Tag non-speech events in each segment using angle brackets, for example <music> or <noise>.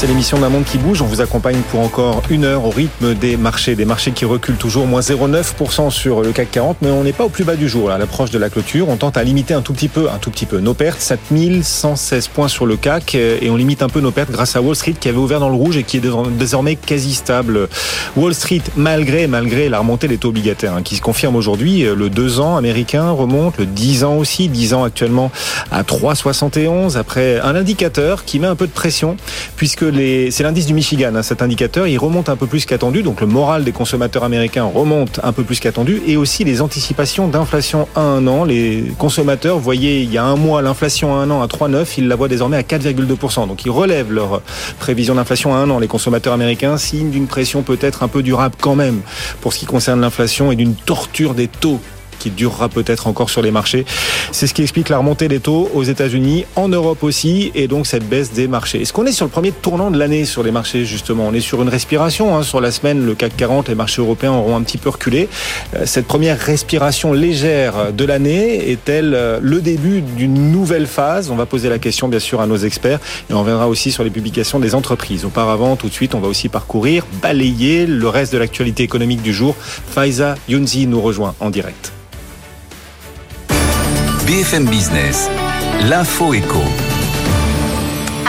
C'est l'émission d'un monde qui bouge. On vous accompagne pour encore une heure au rythme des marchés. Des marchés qui reculent toujours, moins 0,9% sur le CAC 40, mais on n'est pas au plus bas du jour. À l'approche de la clôture, on tente à limiter un tout petit peu, un tout petit peu nos pertes. 7116 points sur le CAC et on limite un peu nos pertes grâce à Wall Street qui avait ouvert dans le rouge et qui est désormais quasi stable. Wall Street, malgré, malgré la remontée des taux obligataires, hein, qui se confirme aujourd'hui, le 2 ans américain remonte, le 10 ans aussi, 10 ans actuellement à 3,71 après un indicateur qui met un peu de pression puisque c'est l'indice du Michigan, hein, cet indicateur, il remonte un peu plus qu'attendu, donc le moral des consommateurs américains remonte un peu plus qu'attendu, et aussi les anticipations d'inflation à un an. Les consommateurs voyaient il y a un mois l'inflation à un an à 3,9, ils la voient désormais à 4,2%. Donc ils relèvent leur prévision d'inflation à un an. Les consommateurs américains signe d'une pression peut-être un peu durable quand même pour ce qui concerne l'inflation et d'une torture des taux qui durera peut-être encore sur les marchés. C'est ce qui explique la remontée des taux aux États-Unis, en Europe aussi, et donc cette baisse des marchés. Est-ce qu'on est sur le premier tournant de l'année sur les marchés justement? On est sur une respiration. Hein. Sur la semaine, le CAC 40, les marchés européens auront un petit peu reculé. Euh, cette première respiration légère de l'année est-elle euh, le début d'une nouvelle phase? On va poser la question bien sûr à nos experts et on reviendra aussi sur les publications des entreprises. Auparavant, tout de suite, on va aussi parcourir, balayer le reste de l'actualité économique du jour. Faiza Younzi nous rejoint en direct. BFM Business, l'info éco.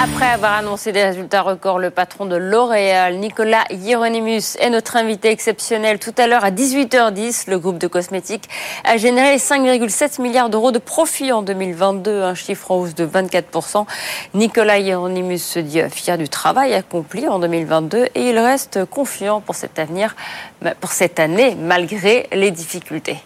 Après avoir annoncé des résultats records, le patron de L'Oréal, Nicolas Hieronymus, est notre invité exceptionnel. Tout à l'heure, à 18h10, le groupe de cosmétiques a généré 5,7 milliards d'euros de profit en 2022, un chiffre en hausse de 24%. Nicolas Hieronymus se dit fier du travail accompli en 2022 et il reste confiant pour cet avenir, pour cette année, malgré les difficultés.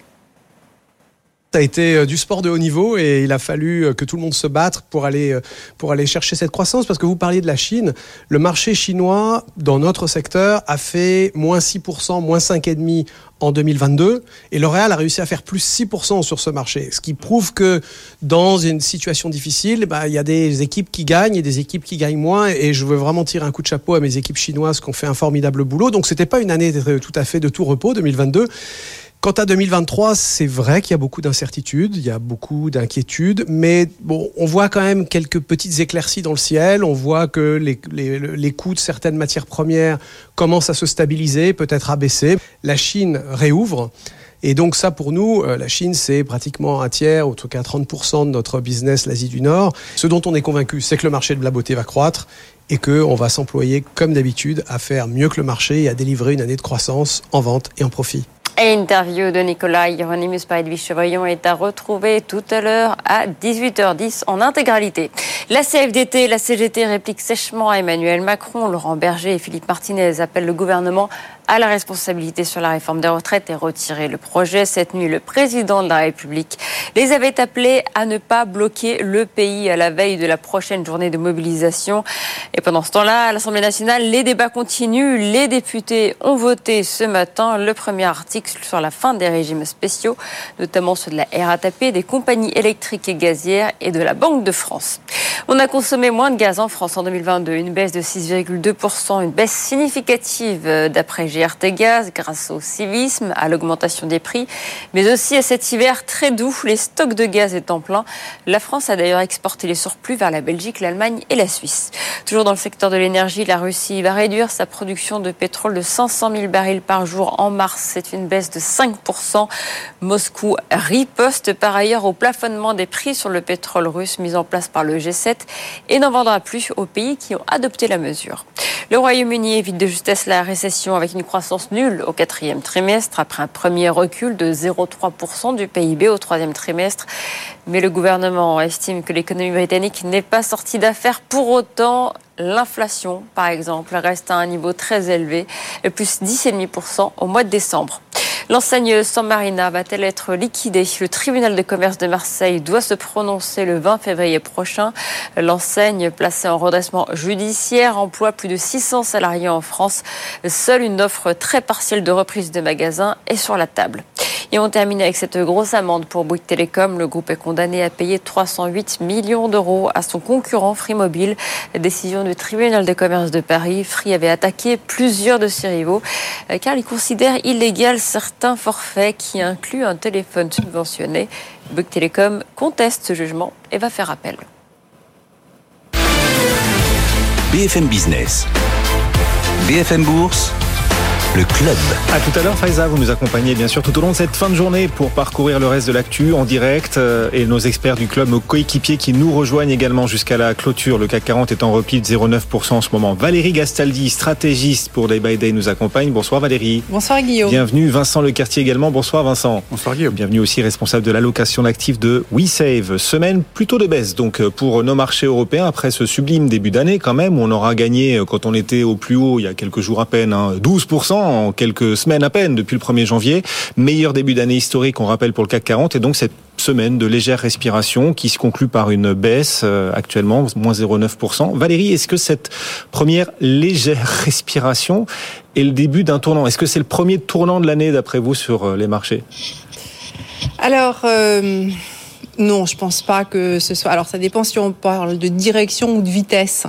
Ça a été euh, du sport de haut niveau et il a fallu euh, que tout le monde se batte pour aller, euh, pour aller chercher cette croissance. Parce que vous parliez de la Chine. Le marché chinois, dans notre secteur, a fait moins 6%, moins 5,5% en 2022. Et L'Oréal a réussi à faire plus 6% sur ce marché. Ce qui prouve que dans une situation difficile, bah, il y a des équipes qui gagnent et des équipes qui gagnent moins. Et je veux vraiment tirer un coup de chapeau à mes équipes chinoises qui ont fait un formidable boulot. Donc c'était pas une année tout à fait de tout repos, 2022. Quant à 2023, c'est vrai qu'il y a beaucoup d'incertitudes, il y a beaucoup d'inquiétudes, mais bon, on voit quand même quelques petites éclaircies dans le ciel. On voit que les, coûts de certaines matières premières commencent à se stabiliser, peut-être à baisser. La Chine réouvre. Et donc ça, pour nous, euh, la Chine, c'est pratiquement un tiers, en tout cas 30% de notre business, l'Asie du Nord. Ce dont on est convaincu, c'est que le marché de la beauté va croître et qu'on va s'employer, comme d'habitude, à faire mieux que le marché et à délivrer une année de croissance en vente et en profit. Et l'interview de Nicolas Hieronymus par Edwige Chevrillon est à retrouver tout à l'heure à 18h10 en intégralité. La CFDT, la CGT réplique sèchement à Emmanuel Macron. Laurent Berger et Philippe Martinez appellent le gouvernement à la responsabilité sur la réforme des retraites et retirer le projet. Cette nuit, le président de la République les avait appelés à ne pas bloquer le pays à la veille de la prochaine journée de mobilisation. Et pendant ce temps-là, à l'Assemblée nationale, les débats continuent. Les députés ont voté ce matin le premier article sur la fin des régimes spéciaux, notamment ceux de la RATP, des compagnies électriques et gazières et de la Banque de France. On a consommé moins de gaz en France en 2022, une baisse de 6,2%, une baisse significative d'après GRT Gaz grâce au civisme, à l'augmentation des prix, mais aussi à cet hiver très doux, les stocks de gaz étant pleins. La France a d'ailleurs exporté les surplus vers la Belgique, l'Allemagne et la Suisse. Toujours dans le secteur de l'énergie, la Russie va réduire sa production de pétrole de 500 000 barils par jour en mars. C'est une baisse de 5%. Moscou riposte par ailleurs au plafonnement des prix sur le pétrole russe mis en place par le G7 et n'en vendra plus aux pays qui ont adopté la mesure. Le Royaume-Uni évite de justesse la récession avec une croissance nulle au quatrième trimestre après un premier recul de 0,3% du PIB au troisième trimestre. Mais le gouvernement estime que l'économie britannique n'est pas sortie d'affaires. Pour autant, l'inflation, par exemple, reste à un niveau très élevé, plus 10,5% au mois de décembre. L'enseigne San Marina va-t-elle être liquidée? Le tribunal de commerce de Marseille doit se prononcer le 20 février prochain. L'enseigne, placée en redressement judiciaire, emploie plus de 600 salariés en France. Seule une offre très partielle de reprise de magasins est sur la table. Et on termine avec cette grosse amende pour Bouygues Télécom. Le groupe est condamné à payer 308 millions d'euros à son concurrent Free Mobile. Décision du tribunal de commerce de Paris. Free avait attaqué plusieurs de ses rivaux car il considère illégal certains forfaits qui incluent un téléphone subventionné. Bouygues Télécom conteste ce jugement et va faire appel. BFM Business. BFM Bourse. Le club. À tout à l'heure, Faiza, vous nous accompagnez bien sûr tout au long de cette fin de journée pour parcourir le reste de l'actu en direct euh, et nos experts du club, nos coéquipiers qui nous rejoignent également jusqu'à la clôture. Le CAC 40 est en repli de 0,9% en ce moment. Valérie Gastaldi, stratégiste pour Day by Day, nous accompagne. Bonsoir Valérie. Bonsoir Guillaume. Bienvenue Vincent Lecartier également. Bonsoir Vincent. Bonsoir Guillaume. Bienvenue aussi responsable de l'allocation d'actifs de WeSave. Semaine plutôt de baisse donc pour nos marchés européens après ce sublime début d'année quand même où on aura gagné quand on était au plus haut il y a quelques jours à peine hein, 12% en quelques semaines à peine depuis le 1er janvier. Meilleur début d'année historique, on rappelle, pour le CAC 40. Et donc cette semaine de légère respiration qui se conclut par une baisse euh, actuellement, moins 0,9%. Valérie, est-ce que cette première légère respiration est le début d'un tournant? Est-ce que c'est le premier tournant de l'année d'après vous sur euh, les marchés? Alors... Euh... Non, je pense pas que ce soit. Alors, ça dépend si on parle de direction ou de vitesse.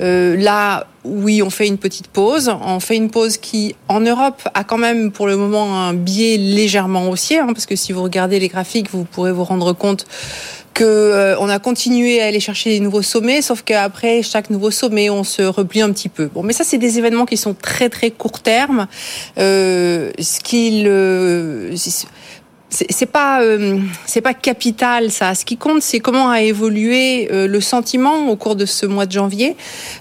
Euh, là, oui, on fait une petite pause. On fait une pause qui, en Europe, a quand même pour le moment un biais légèrement haussier, hein, parce que si vous regardez les graphiques, vous pourrez vous rendre compte que euh, on a continué à aller chercher des nouveaux sommets, sauf qu'après chaque nouveau sommet, on se replie un petit peu. Bon, mais ça, c'est des événements qui sont très très court terme. Euh, ce euh, c'est pas euh, c'est pas capital ça. Ce qui compte, c'est comment a évolué euh, le sentiment au cours de ce mois de janvier.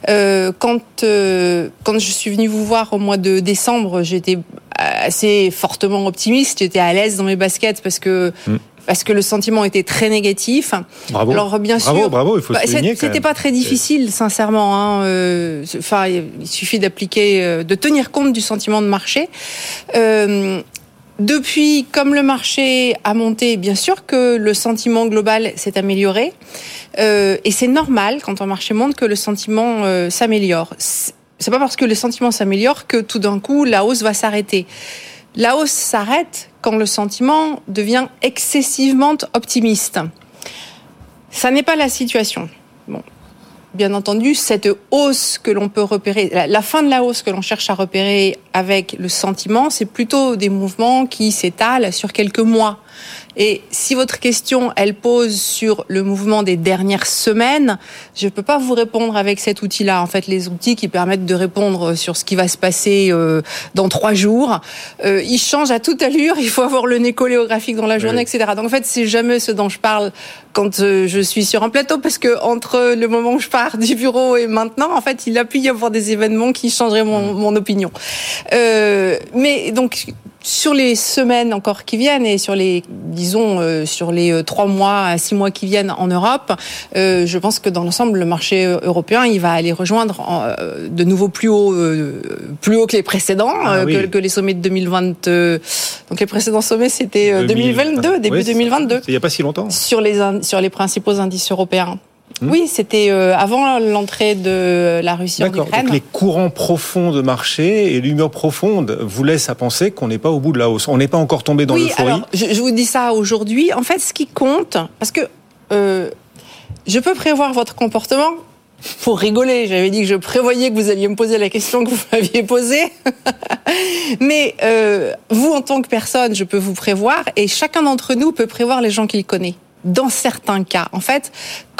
Euh, quand euh, quand je suis venue vous voir au mois de décembre, j'étais assez fortement optimiste. J'étais à l'aise dans mes baskets parce que mm. parce que le sentiment était très négatif. Bravo. Alors bien bravo, sûr, bravo, il faut bah. C'était pas très difficile, sincèrement. Hein. Euh, enfin, il suffit d'appliquer, de tenir compte du sentiment de marché. Euh, depuis, comme le marché a monté, bien sûr que le sentiment global s'est amélioré. Euh, et c'est normal, quand un marché monte, que le sentiment euh, s'améliore. C'est pas parce que le sentiment s'améliore que tout d'un coup, la hausse va s'arrêter. La hausse s'arrête quand le sentiment devient excessivement optimiste. Ça n'est pas la situation. Bien entendu, cette hausse que l'on peut repérer, la, fin de la hausse que l'on cherche à repérer avec le sentiment, c'est plutôt des mouvements qui s'étalent sur quelques mois. Et si votre question, elle pose sur le mouvement des dernières semaines, je ne peux pas vous répondre avec cet outil-là. En fait, les outils qui permettent de répondre sur ce qui va se passer euh, dans trois jours, euh, ils changent à toute allure. Il faut avoir le nez coléographique dans la journée, oui. etc. Donc en fait, c'est jamais ce dont je parle quand euh, je suis sur un plateau, parce que entre le moment où je pars du bureau et maintenant, en fait, il a pu y avoir des événements qui changeraient mon, mon opinion. Euh, mais donc sur les semaines encore qui viennent et sur les, disons, euh, sur les euh, trois mois à six mois qui viennent en Europe, euh, je pense que dans l'ensemble, le marché européen, il va aller rejoindre en, euh, de nouveau plus haut, euh, plus haut que les précédents, ah, oui. que, que, les sommets de 2020. donc les précédents sommets, c'était 2022, début oui, 2022. Il n'y a pas si longtemps. Sur les sur les principaux indices européens. Mmh. Oui, c'était euh, avant l'entrée de la Russie en Ukraine. Donc les courants profonds de marché et l'humeur profonde vous laissent à penser qu'on n'est pas au bout de la hausse. On n'est pas encore tombé dans oui, l'euphorie. Je, je vous dis ça aujourd'hui. En fait, ce qui compte, parce que euh, je peux prévoir votre comportement pour rigoler. J'avais dit que je prévoyais que vous alliez me poser la question que vous m'aviez posée. <laughs> Mais euh, vous, en tant que personne, je peux vous prévoir et chacun d'entre nous peut prévoir les gens qu'il connaît dans certains cas. En fait,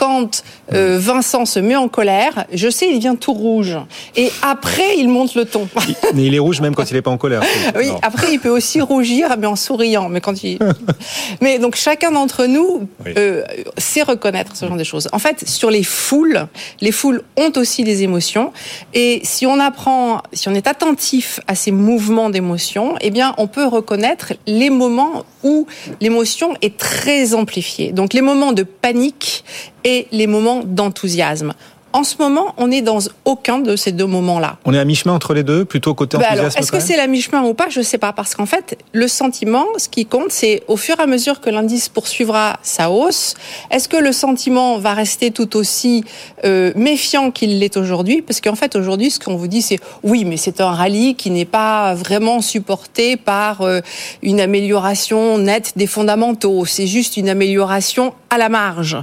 quand euh, Vincent se met en colère, je sais, il devient tout rouge. Et après, il monte le ton. Mais il est rouge même quand il n'est pas en colère. <laughs> Oui, non. après, il peut aussi rougir, mais en souriant. Mais quand il... <laughs> mais donc, chacun d'entre nous oui. euh, sait reconnaître ce genre de choses. En fait, sur les foules, les foules ont aussi des émotions. Et si on apprend, si on est attentif à ces mouvements d'émotions, eh bien, on peut reconnaître les moments où l'émotion est très amplifiée. Donc les moments de panique et les moments d'enthousiasme. En ce moment, on est dans aucun de ces deux moments-là. On est à mi-chemin entre les deux, plutôt côté Ben enthousiasme est-ce que c'est la mi-chemin ou pas? Je ne sais pas, parce qu'en fait, le sentiment, ce qui compte, c'est au fur et à mesure que l'indice poursuivra sa hausse, est-ce que le sentiment va rester tout aussi euh, méfiant qu'il l'est aujourd'hui? Parce qu'en fait, aujourd'hui, ce qu'on vous dit, c'est oui, mais c'est un rallye qui n'est pas vraiment supporté par euh, une amélioration nette des fondamentaux. C'est juste une amélioration à la marge.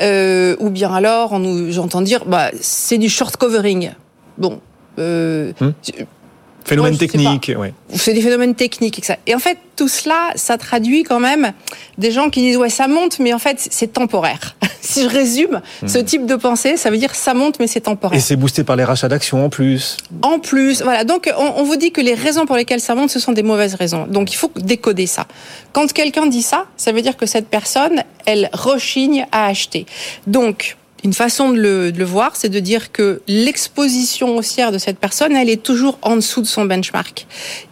Euh, ou bien alors, on nous- j'entends dire, bah, c'est du short covering. Bon. Euh, Hmm. Phénomène Moi, technique, ouais. c'est des phénomènes techniques. Et, et en fait, tout cela, ça traduit quand même des gens qui disent ouais, ça monte, mais en fait, c'est temporaire. <laughs> si je résume, ce type de pensée, ça veut dire ça monte, mais c'est Et temporaire. c'est boosté par les rachats d'actions en plus. En plus, voilà. Donc, on, on vous dit que les raisons pour lesquelles ça monte, ce sont des mauvaises raisons. Donc, il faut décoder ça. Quand quelqu'un dit ça, ça veut dire que cette personne, elle rechigne à acheter. Donc, une façon de le, de le voir, c'est de dire que l'exposition haussière de cette personne, elle est toujours en dessous de son benchmark.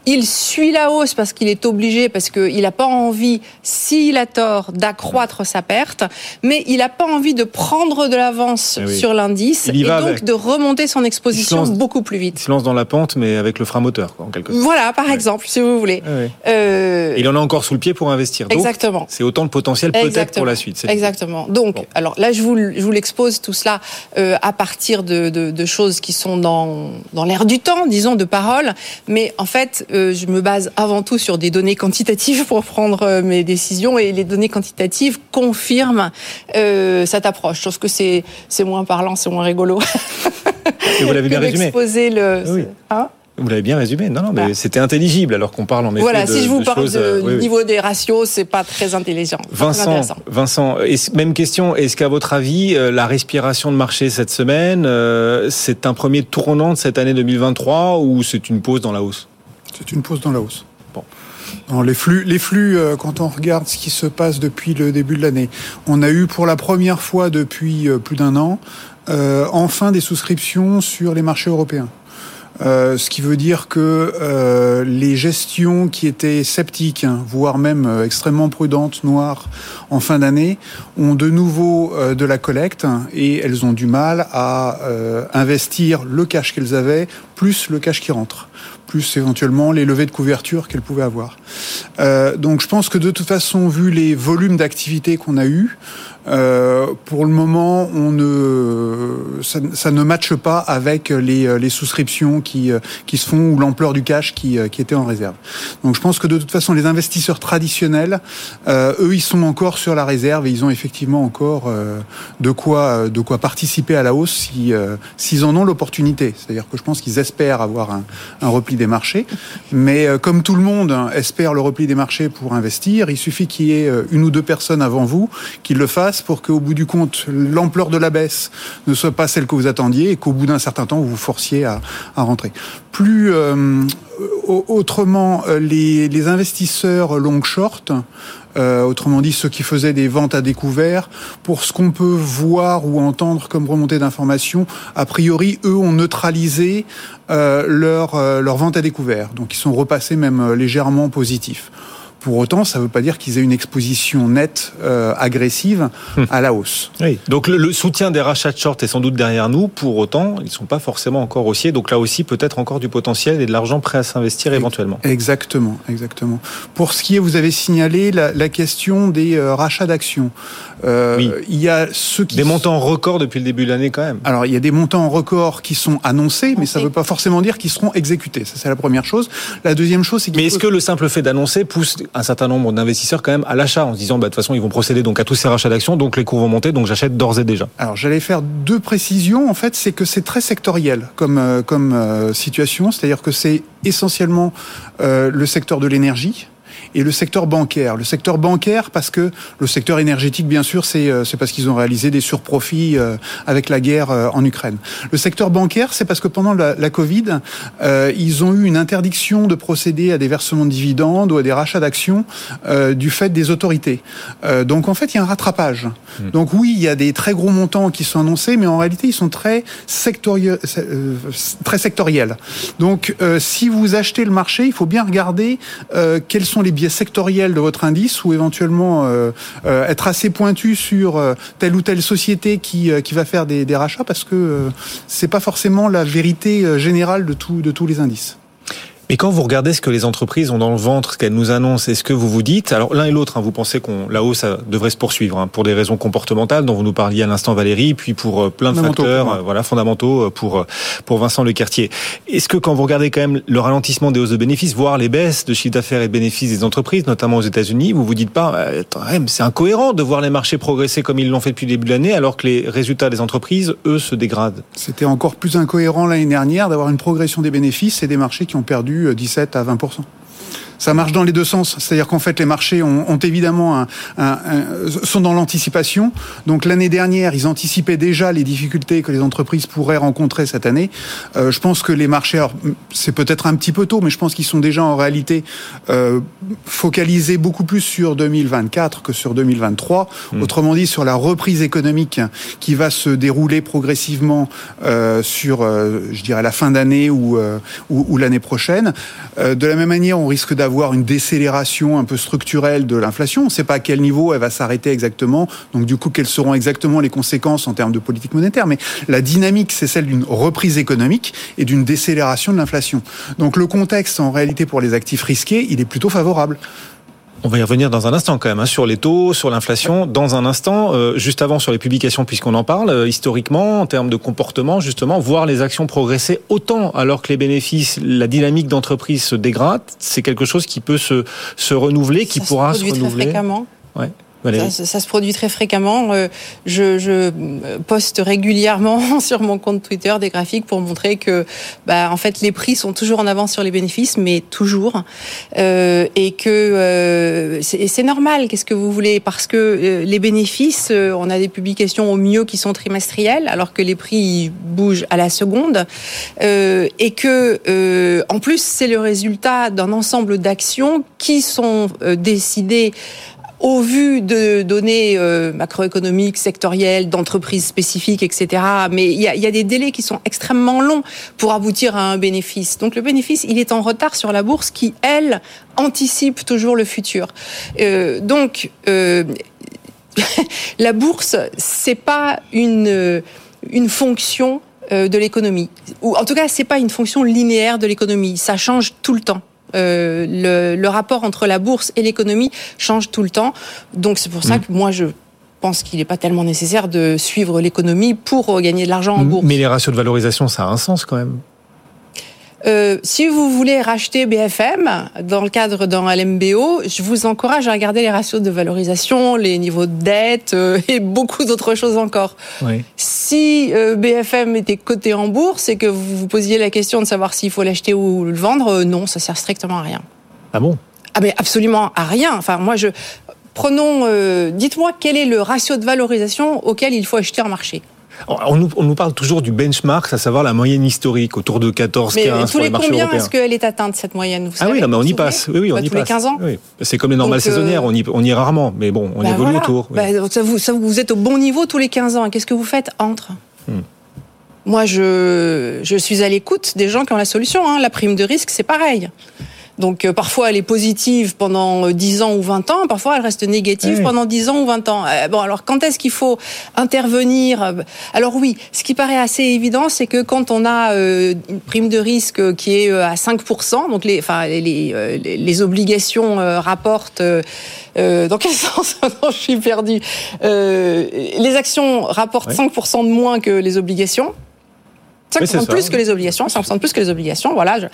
Il suit la hausse parce qu'il est obligé, parce qu'il n'a pas envie, s'il a tort, d'accroître sa perte, mais il n'a pas envie de prendre de l'avance Eh oui. sur l'indice Il et donc avec. de remonter son exposition lance- beaucoup plus Il vite. se lance dans la pente, mais avec le frein moteur, quoi, en quelque sorte. Voilà, par Ouais. exemple, si vous voulez. Ouais, ouais. Euh, il en a encore sous le pied pour investir. Donc, exactement. c'est autant de potentiel peut-être pour la suite. Exactement. Donc, Bon. alors là, je vous, je vous l'expose tout cela euh, à partir de, de, de choses qui sont dans, dans l'air du temps, disons, de paroles. Mais en fait, euh, je me base avant tout sur des données quantitatives pour prendre euh, mes décisions. Et les données quantitatives confirment euh, cette approche. Sauf que c'est c'est moins parlant, c'est moins rigolo. Et vous l'avez bien résumé. le. Oui. Hein? Vous l'avez bien résumé. Non, non, mais Voilà. c'était intelligible alors qu'on parle en effet voilà, de, si je vous de parle choses, de- euh, oui, du oui. niveau des ratios, c'est pas très intelligent. très Vincent. Vincent, même question. Est-ce qu'à votre avis, euh, la respiration de marché cette semaine, euh, c'est un premier tournant de cette année 2023 ou c'est une pause dans la hausse? C'est une pause dans la hausse. Bon. Dans les flux, les flux, euh, quand on regarde ce qui se passe depuis le début de l'année, on a eu pour la première fois depuis euh, plus d'un an, euh, enfin des souscriptions sur les marchés européens. Euh, ce qui veut dire que euh, les gestions qui étaient sceptiques, hein, voire même euh, extrêmement prudentes, noires, en fin d'année, ont de nouveau de la collecte hein, et elles ont du mal à investir le cash qu'elles avaient, plus le cash qui rentre, plus éventuellement les levées de couverture qu'elles pouvaient avoir. Donc je pense que de toute façon, vu les volumes d'activité qu'on a eus, euh, pour le moment, on ne, ça, ça ne matche pas avec les, les souscriptions qui, euh, qui se font ou l'ampleur du cash qui, euh, qui était en réserve. Donc je pense que de toute façon, les investisseurs traditionnels, euh, eux, ils sont encore sur la réserve et ils ont effectivement encore euh, de quoi, de quoi participer à la hausse si, euh, s'ils en ont l'opportunité. C'est-à-dire que je pense qu'ils espèrent avoir un, un repli des marchés, mais euh, comme tout le monde hein, espère le repli des marchés pour investir, il suffit qu'il y ait euh, une ou deux personnes avant vous qui le fassent pour qu'au bout du compte, l'ampleur de la baisse ne soit pas celle que vous attendiez et qu'au bout d'un certain temps, vous vous forciez à, rentrer. Plus euh, au- autrement, euh, les, investisseurs long-short, euh, autrement dit ceux qui faisaient des ventes à découvert, pour ce qu'on peut voir ou entendre comme remontée d'informations, a priori, eux ont neutralisé euh, leur, leur vente à découvert. Donc ils sont repassés même légèrement positifs. Pour autant, ça ne veut pas dire qu'ils aient une exposition nette euh, agressive à la hausse. Oui. Donc le, le soutien des rachats de short est sans doute derrière nous. Pour autant, ils ne sont pas forcément encore haussiers. Donc là aussi, peut-être encore du potentiel et de l'argent prêt à s'investir éventuellement. Exactement, exactement. Pour ce qui est, vous avez signalé la, la question des euh, rachats d'actions. Euh, Oui. Il y a ceux qui Des montants records depuis le début de l'année quand même. Alors, il y a des montants records qui sont annoncés, mais ça ne veut pas forcément dire qu'ils seront exécutés. Ça, c'est la première chose. La deuxième chose, c'est qu'il Mais est-ce faut- que le simple fait d'annoncer pousse un certain nombre d'investisseurs quand même à l'achat en se disant bah, de toute façon ils vont procéder donc à tous ces rachats d'actions donc les cours vont monter donc j'achète d'ores et déjà. Alors, j'allais faire deux précisions. En fait, c'est que c'est très sectoriel comme euh, euh, situation. C'est-à-dire que c'est essentiellement euh, le secteur de l'énergie. Et le secteur bancaire. Le secteur bancaire, parce que le secteur énergétique, bien sûr, c'est euh, c'est parce qu'ils ont réalisé des surprofits euh, avec la guerre euh, en Ukraine. Le secteur bancaire, c'est parce que pendant la, la Covid, euh, ils ont eu une interdiction de procéder à des versements de dividendes ou à des rachats d'actions euh, du fait des autorités. Euh, donc en fait, il y a un rattrapage. Donc oui, il y a des très gros montants qui sont annoncés, mais en réalité, ils sont très sectoriels. très sectoriels. Donc euh, si vous achetez le marché, il faut bien regarder euh, quels sont les biais sectoriel de votre indice ou éventuellement être assez pointu sur telle ou telle société qui, va faire des, rachats parce que c'est pas forcément la vérité générale de tous les indices. Mais quand vous regardez ce que les entreprises ont dans le ventre, ce qu'elles nous annoncent, est-ce que vous vous dites, alors l'un et l'autre, hein, vous pensez qu'on la hausse devrait se poursuivre hein, pour des raisons comportementales dont vous nous parliez à l'instant Valérie, puis pour euh, plein de facteurs, euh, voilà fondamentaux euh, pour pour Vincent Lecartier. Est-ce que quand vous regardez quand même le ralentissement des hausses de bénéfices, voire les baisses de chiffre d'affaires et de bénéfices des entreprises, notamment aux États-Unis, vous vous dites pas, c'est incohérent de voir les marchés progresser comme ils l'ont fait depuis le début de l'année, alors que les résultats des entreprises, eux, se dégradent? C'était encore plus incohérent l'année dernière d'avoir une progression des bénéfices et des marchés qui ont perdu 17 à 20 20%. Ça marche dans les deux sens, c'est-à-dire qu'en fait les marchés ont, ont évidemment un, un, sont dans l'anticipation. Donc l'année dernière, ils anticipaient déjà les difficultés que les entreprises pourraient rencontrer cette année. Euh, je pense que les marchés, c'est peut-être un petit peu tôt, mais je pense qu'ils sont déjà en réalité euh, focalisés beaucoup plus sur 2024 que sur 2023. Mmh. Autrement dit, sur la reprise économique qui va se dérouler progressivement euh, sur, je dirais, la fin d'année ou, ou, ou l'année prochaine. De la même manière, on risque d'avoir avoir une décélération un peu structurelle de l'inflation. On ne sait pas à quel niveau elle va s'arrêter exactement. Donc du coup, quelles seront exactement les conséquences en termes de politique monétaire. Mais la dynamique, c'est celle d'une reprise économique et d'une décélération de l'inflation. Donc le contexte, en réalité, pour les actifs risqués, il est plutôt favorable. On va y revenir dans un instant quand même, hein, sur les taux, sur l'inflation. Dans un instant, euh, juste avant sur les publications, puisqu'on en parle, euh, historiquement, en termes de comportement, justement, voir les actions progresser autant alors que les bénéfices, la dynamique d'entreprise se dégrade, c'est quelque chose qui peut se, se renouveler, qui pourra se, renouveler. Ouais. Ça, se produit très fréquemment. Euh, je, je, poste régulièrement <laughs> sur mon compte Twitter des graphiques pour montrer que, bah, en fait, les prix sont toujours en avance sur les bénéfices, mais toujours, euh, et que euh, c'est normal. Qu'est-ce que vous voulez? Parce que euh, les bénéfices, euh, on a des publications au mieux qui sont trimestrielles, alors que les prix bougent à la seconde, et que, en plus, c'est le résultat d'un ensemble d'actions qui sont décidées au vu de données euh, macroéconomiques, sectorielles, d'entreprises spécifiques, etc. Mais il y a, y a, des délais qui sont extrêmement longs pour aboutir à un bénéfice. Donc le bénéfice, il est en retard sur la bourse qui, elle, anticipe toujours le futur. Euh, donc euh, <laughs> la bourse, c'est pas une une fonction euh, de l'économie, ou en tout cas, c'est pas une fonction linéaire de l'économie. Ça change tout le temps. Euh, le, le, rapport entre la bourse et l'économie change tout le temps. Donc c'est pour ça mm. que moi je pense qu'il n'est pas tellement nécessaire de suivre l'économie pour gagner de l'argent en bourse. Mais les ratios de valorisation, ça a un sens quand même. Euh, si vous voulez racheter BFM dans le cadre d'un LMBO, je vous encourage à regarder les ratios de valorisation, les niveaux de dette euh, et beaucoup d'autres choses encore. Oui. Si euh, BFM était coté en bourse et que vous vous posiez la question de savoir s'il faut l'acheter ou le vendre, euh, non, ça sert strictement à rien. Ah bon? Ah mais absolument à rien. Enfin moi je prenons, euh, dites-moi quel est le ratio de valorisation auquel il faut acheter un marché. On nous, on nous, parle toujours du benchmark, à savoir la moyenne historique, autour de 14, mais 15 tous les, les marchés combien est-ce qu'elle est atteinte, cette moyenne vous Ah oui, non, mais on y passe. Oui, oui, on bah, y tous passe. les 15 ans oui. C'est comme les normales Donc, euh... saisonnières, on y, on y est rarement, mais bon, on bah évolue voilà. autour. Oui. Bah, ça vous, ça vous êtes au bon niveau tous les 15 ans. Qu'est-ce que vous faites entre hmm. Moi, je, je suis à l'écoute des gens qui ont la solution. Hein. La prime de risque, c'est pareil. Donc euh, parfois elle est positive pendant 10 ans ou 20 ans, parfois elle reste négative oui. pendant 10 ans ou 20 ans. Euh, bon alors quand est-ce qu'il faut intervenir? Alors oui, ce qui paraît assez évident, c'est que quand on a euh, une prime de risque qui est euh, à 5%, donc les, enfin, les, les, les obligations euh, rapportent... dans quel <laughs> sens? Non, je suis perdue. les actions rapportent oui. 5% de moins que les obligations. 5% oui, de plus ça. que les obligations, 5% de plus que les obligations, voilà. Je...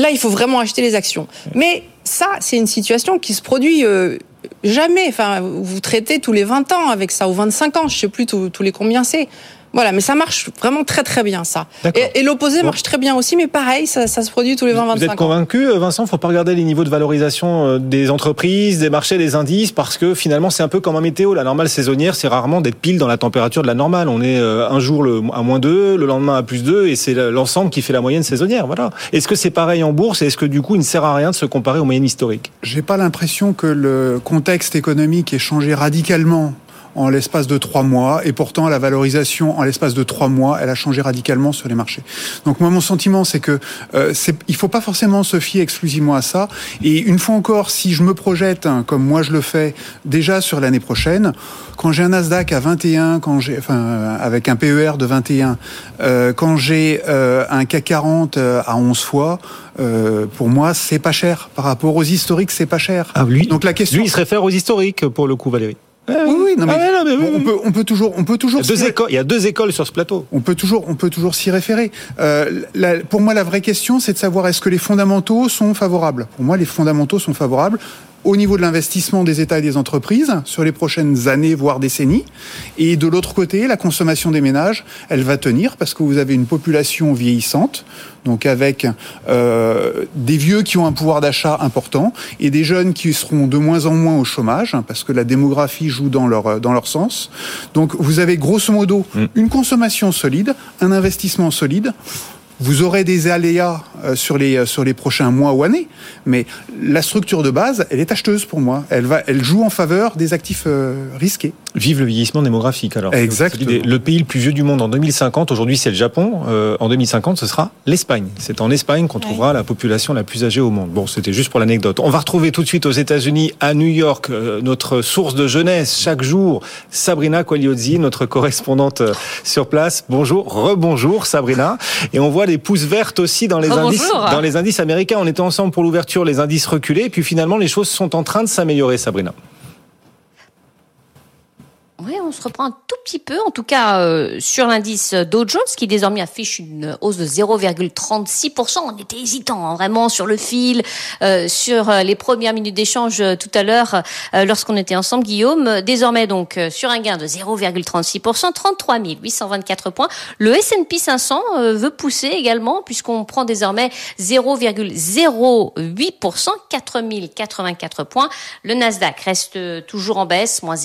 Là, il faut vraiment acheter les actions. Mais ça, c'est une situation qui se produit euh, jamais. Enfin, vous traitez tous les 20 ans avec ça, ou 25 ans, je sais plus tous les combien c'est. Voilà, mais ça marche vraiment très très bien ça. Et, et l'opposé bon. marche très bien aussi, mais pareil, ça, ça se produit tous les 20-25 ans. Vous êtes convaincu, euh, Vincent, faut pas regarder les niveaux de valorisation euh, des entreprises, des marchés, des indices, parce que finalement c'est un peu comme un météo. La normale saisonnière, c'est rarement d'être pile dans la température de la normale. On est euh, un jour à moins 2, le lendemain à plus 2, et c'est l'ensemble qui fait la moyenne saisonnière. Voilà. Est-ce que c'est pareil en bourse? Et est-ce que du coup il ne sert à rien de se comparer aux moyennes historiques? J'ai pas l'impression que le contexte économique ait changé radicalement en l'espace de trois mois, et pourtant la valorisation en l'espace de trois mois, elle a changé radicalement sur les marchés. Donc moi, mon sentiment, c'est que euh, il faut pas forcément se fier exclusivement à ça. Et une fois encore, si je me projette, hein, comme moi je le fais, déjà sur l'année prochaine, quand j'ai un Nasdaq à 21, quand j'ai, enfin, avec un PER de 21, euh, quand j'ai euh, un CAC 40 euh, à 11 fois, euh, pour moi, c'est pas cher. Par rapport aux historiques, c'est pas cher. Ah, lui, Donc la question. lui, il se réfère aux historiques pour le coup, Valérie. Oui, oui, non, mais, Ah non, mais oui, on, peut, on peut toujours, on peut Il y a deux s'y- écoles, il y a deux écoles sur ce plateau. On peut toujours, on peut toujours s'y référer. Euh, la- pour moi, la vraie question, c'est de savoir est-ce que les fondamentaux sont favorables. Pour moi, les fondamentaux sont favorables au niveau de l'investissement des États et des entreprises sur les prochaines années, voire décennies. Et de l'autre côté, la consommation des ménages, elle va tenir parce que vous avez une population vieillissante, donc avec euh, des vieux qui ont un pouvoir d'achat important et des jeunes qui seront de moins en moins au chômage hein, parce que la démographie joue dans leur dans leur sens. Donc vous avez grosso modo une consommation solide, un investissement solide. Vous aurez des aléas euh, sur les euh, sur les prochains mois ou années, mais la structure de base, elle est acheteuse pour moi. Elle va, elle joue en faveur des actifs euh, risqués. Vive le vieillissement démographique alors. Exactement. Le pays le plus vieux du monde en 2050, aujourd'hui c'est le Japon, Euh, en 2050 ce sera l'Espagne. C'est en Espagne qu'on trouvera la population la plus âgée au monde. Bon, c'était juste pour l'anecdote. On va retrouver tout de suite aux États-Unis, à New York, euh, notre source de jeunesse chaque jour, Sabrina Quagliozzi, notre correspondante euh, sur place. Bonjour, rebonjour Sabrina. Et on voit les pouces vertes aussi dans les indices, dans les indices américains. On était ensemble pour l'ouverture, les indices reculés, et puis finalement les choses sont en train de s'améliorer, Sabrina. Oui, on se reprend un tout petit peu, en tout cas euh, sur l'indice Dow Jones, qui désormais affiche une hausse de 0,36%. On était hésitant hein, vraiment sur le fil, euh, sur euh, les premières minutes d'échange tout à l'heure lorsqu'on était ensemble, Guillaume. Désormais donc sur un gain de 0,36%, 33 824 points. Le S&P 500 euh, veut pousser également puisqu'on prend désormais 0,08%, 4084 points. Le Nasdaq reste toujours en baisse, moins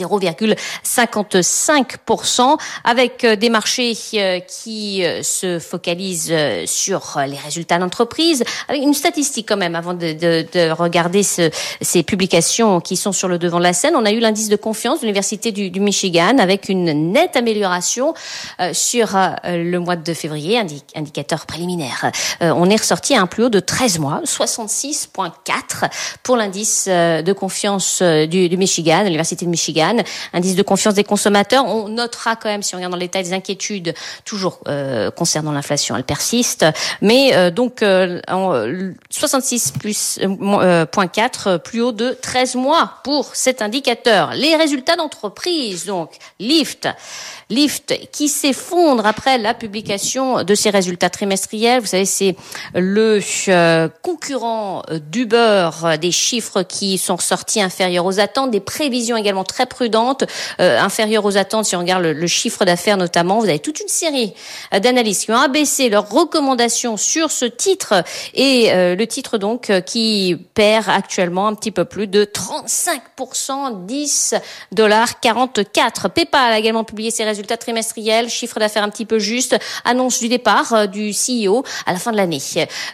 0,55%, avec euh, des marchés euh, qui euh, se focalisent sur les résultats d'entreprise. Avec une statistique quand même, avant de, de- de regarder ce- ces publications qui sont sur le devant de la scène. On a eu l'indice de confiance de l'Université du, Michigan avec une nette amélioration sur le mois de février, indi- indicateur préliminaire. On est ressorti à un plus haut de 13 mois, 66,4 pour l'indice de confiance du, Michigan, l'Université de Michigan, indice de confiance des consommateurs. On notera quand même, si on regarde dans les détails, des inquiétudes toujours euh, concernant l'inflation, elle persiste. Mais euh, donc euh, en, euh, 66 plus euh, mo- euh, point 4, euh, plus haut de 13 mois pour cet indicateur. Les résultats d'entreprise, donc Lyft, Lyft qui s'effondre après la publication de ses résultats trimestriels. Vous savez, c'est le concurrent d'Uber, des chiffres qui sont sortis inférieurs aux attentes, des prévisions également très prudentes, euh, inférieures aux attentes. Si on regarde le, le chiffre d'affaires notamment, vous avez toute une série euh, d'analystes qui ont abaissé leurs recommandations sur ce titre et euh, le titre donc euh, qui perd actuellement un petit peu plus de 35%, 10 dollars 44. PayPal a également publié ses résultats trimestriels, chiffre d'affaires un petit peu juste, annonce du départ euh, du CEO à la fin de l'année.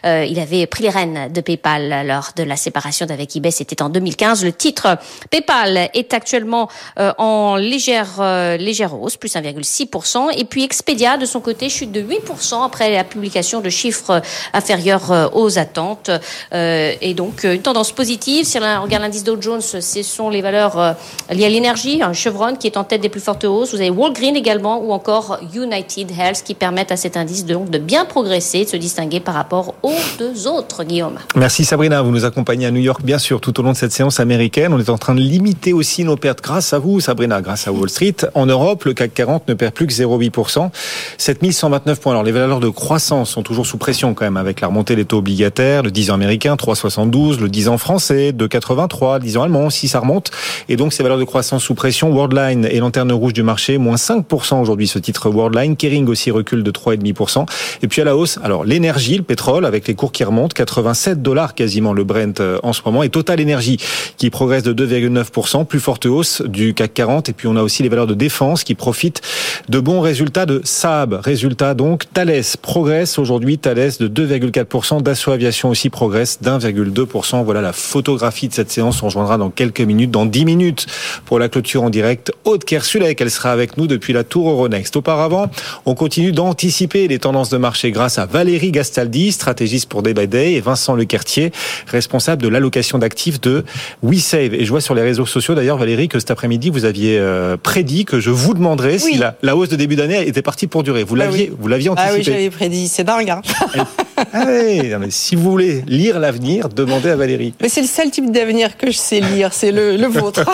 Euh, il avait pris les rênes de PayPal lors de la séparation d'avec eBay, c'était en 2015. Le titre PayPal est actuellement euh, en légère euh, légère hausse, plus 1,6%. Et puis Expedia, de son côté, chute de 8% après la publication de chiffres inférieurs euh, aux attentes. Euh, et donc euh, une tendance positive. Si on regarde l'indice Dow Jones, ce sont les valeurs euh, liées à l'énergie. Un Chevron qui est en tête des plus fortes hausses. Vous avez Walgreen également ou encore United Health qui permettent à cet indice de bien progresser, de se distinguer par rapport aux deux autres, Guillaume. Merci Sabrina, vous nous accompagnez à New York bien sûr tout au long de cette séance américaine. On est en train de limiter aussi nos pertes grâce à vous Sabrina, grâce à Wall Street. En Europe, le CAC 40 ne perd plus que 0,8%, 7129 points. Alors les valeurs de croissance sont toujours sous pression quand même avec la remontée des taux obligataires, le 10 ans américain 3,72, le 10 ans français 2,83, le 10 ans allemand aussi ça remonte. Et donc ces valeurs de croissance sous pression, Worldline et lanterne rouge du marché, moins 5% aujourd'hui ce titre Worldline. Kering aussi recule de 3,5%. Et puis à la hausse, alors l'énergie, le pétrole avec les cours qui remontent, 87 dollars quasiment le Brent euh, en ce moment, et Total Energy qui progresse de 2,9%, plus forte hausse du CAC 40. Et puis on a aussi les valeurs de défense qui profitent de bons résultats de Saab. Résultat donc, Thales progresse aujourd'hui, Thales de 2,4%, Dassault Aviation aussi progresse d'1,2%. Voilà la photographie de cette séance. On rejoindra dans quelques minutes, dans 10 minutes, pour la clôture en direct. Aude Kersulek, elle sera avec nous depuis la tour Euronext. Auparavant, on continue d'anticiper les tendances de marché grâce à Valérie Gastaldi, stratégiste pour Day by Day, et Vincent Lequertier, responsable de l'allocation d'actifs de WeSave. Et je vois sur les réseaux sociaux d'ailleurs, Valérie, que cet après-midi, vous aviez euh, prédit que je vous demanderai si la, la, hausse de début d'année était partie pour durer. Vous l'aviez, ah oui. vous l'aviez anticipé. Ah oui, j'avais prédit. C'est dingue. Hein ah oui, non, mais si vous voulez lire l'avenir, demandez à Valérie. Mais c'est le seul type d'avenir que je sais lire, c'est le, le vôtre. <laughs>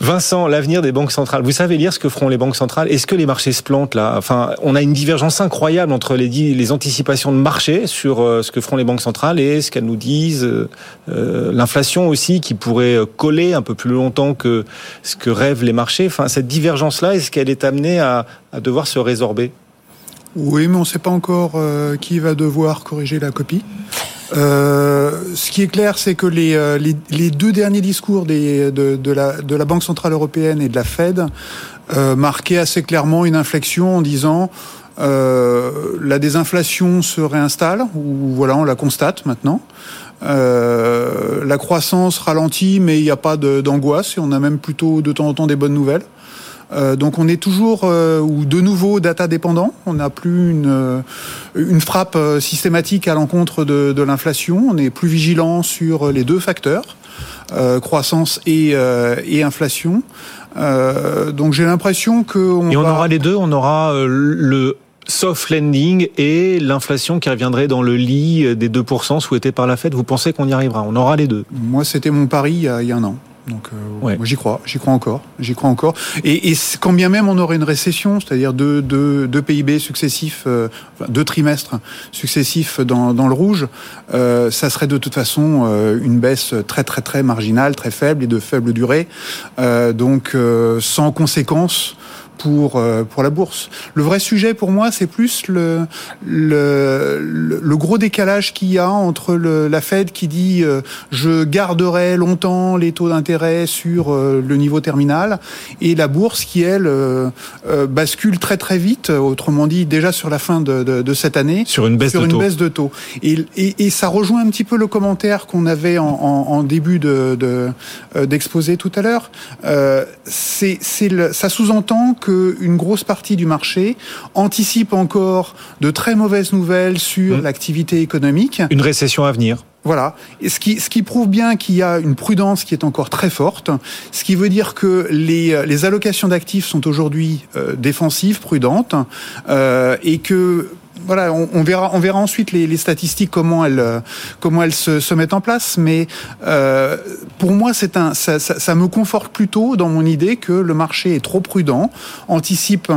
Vincent, l'avenir des banques centrales. Vous savez lire ce que feront les banques centrales? Est-ce que les marchés se plantent là? Enfin, on a une divergence incroyable entre les, les anticipations de marché sur euh, ce que feront les banques centrales et ce qu'elles nous disent. Euh, L'inflation aussi qui pourrait coller un peu plus longtemps que ce que les marchés. Cette divergence-là, est-ce qu'elle est amenée à, devoir se résorber? Oui, mais on ne sait pas encore euh, qui va devoir corriger la copie. Euh, ce qui est clair, c'est que les, euh, deux derniers discours de, la, Banque centrale européenne et de la Fed marquaient assez clairement une inflexion en disant la désinflation se réinstalle, ou voilà, on la constate maintenant. Euh, la croissance ralentit, mais il n'y a pas d'angoisse, et on a même plutôt de temps en temps des bonnes nouvelles. Euh, donc on est toujours euh, ou de nouveau data dépendant. On n'a plus une, euh, une frappe systématique à l'encontre de, de l'inflation. On est plus vigilant sur les deux facteurs, croissance et, et inflation. donc j'ai l'impression que on et on va... aura les deux. On aura le soft landing et l'inflation qui reviendrait dans le lit des 2% souhaités par la Fed. Vous pensez qu'on y arrivera? On aura les deux Moi, c'était mon pari il y a, il y a un an. Donc euh, ouais. moi j'y crois, j'y crois encore, j'y crois encore. Et, et, quand bien même on aurait une récession, c'est-à-dire deux, deux, deux PIB successifs, euh, deux trimestres successifs dans, dans le rouge, euh, ça serait de toute façon euh, une baisse très très très marginale, très faible et de faible durée, euh, donc sans conséquences pour pour la bourse. Le vrai sujet pour moi, c'est plus le le, le gros décalage qu'il y a entre le, la Fed qui dit euh, je garderai longtemps les taux d'intérêt sur euh, le niveau terminal et la bourse qui elle euh, bascule très très vite, autrement dit déjà sur la fin de, de, de cette année sur une baisse sur de une taux. baisse de taux. Et, et, et, ça rejoint un petit peu le commentaire qu'on avait en, en, en, début de d'exposé de, tout à l'heure. c'est ça sous-entend que une grosse partie du marché anticipe encore de très mauvaises nouvelles sur mmh. l'activité économique. Une récession à venir. Voilà. Et ce qui, ce qui prouve bien qu'il y a une prudence qui est encore très forte, ce qui veut dire que les, les allocations d'actifs sont aujourd'hui euh, défensives, prudentes, euh, et que voilà, on, on, verra, on verra ensuite les, les, statistiques comment elles, comment elles se, se mettent en place. Mais euh, pour moi, c'est un, ça, ça, ça, me conforte plutôt dans mon idée que le marché est trop prudent, anticipe,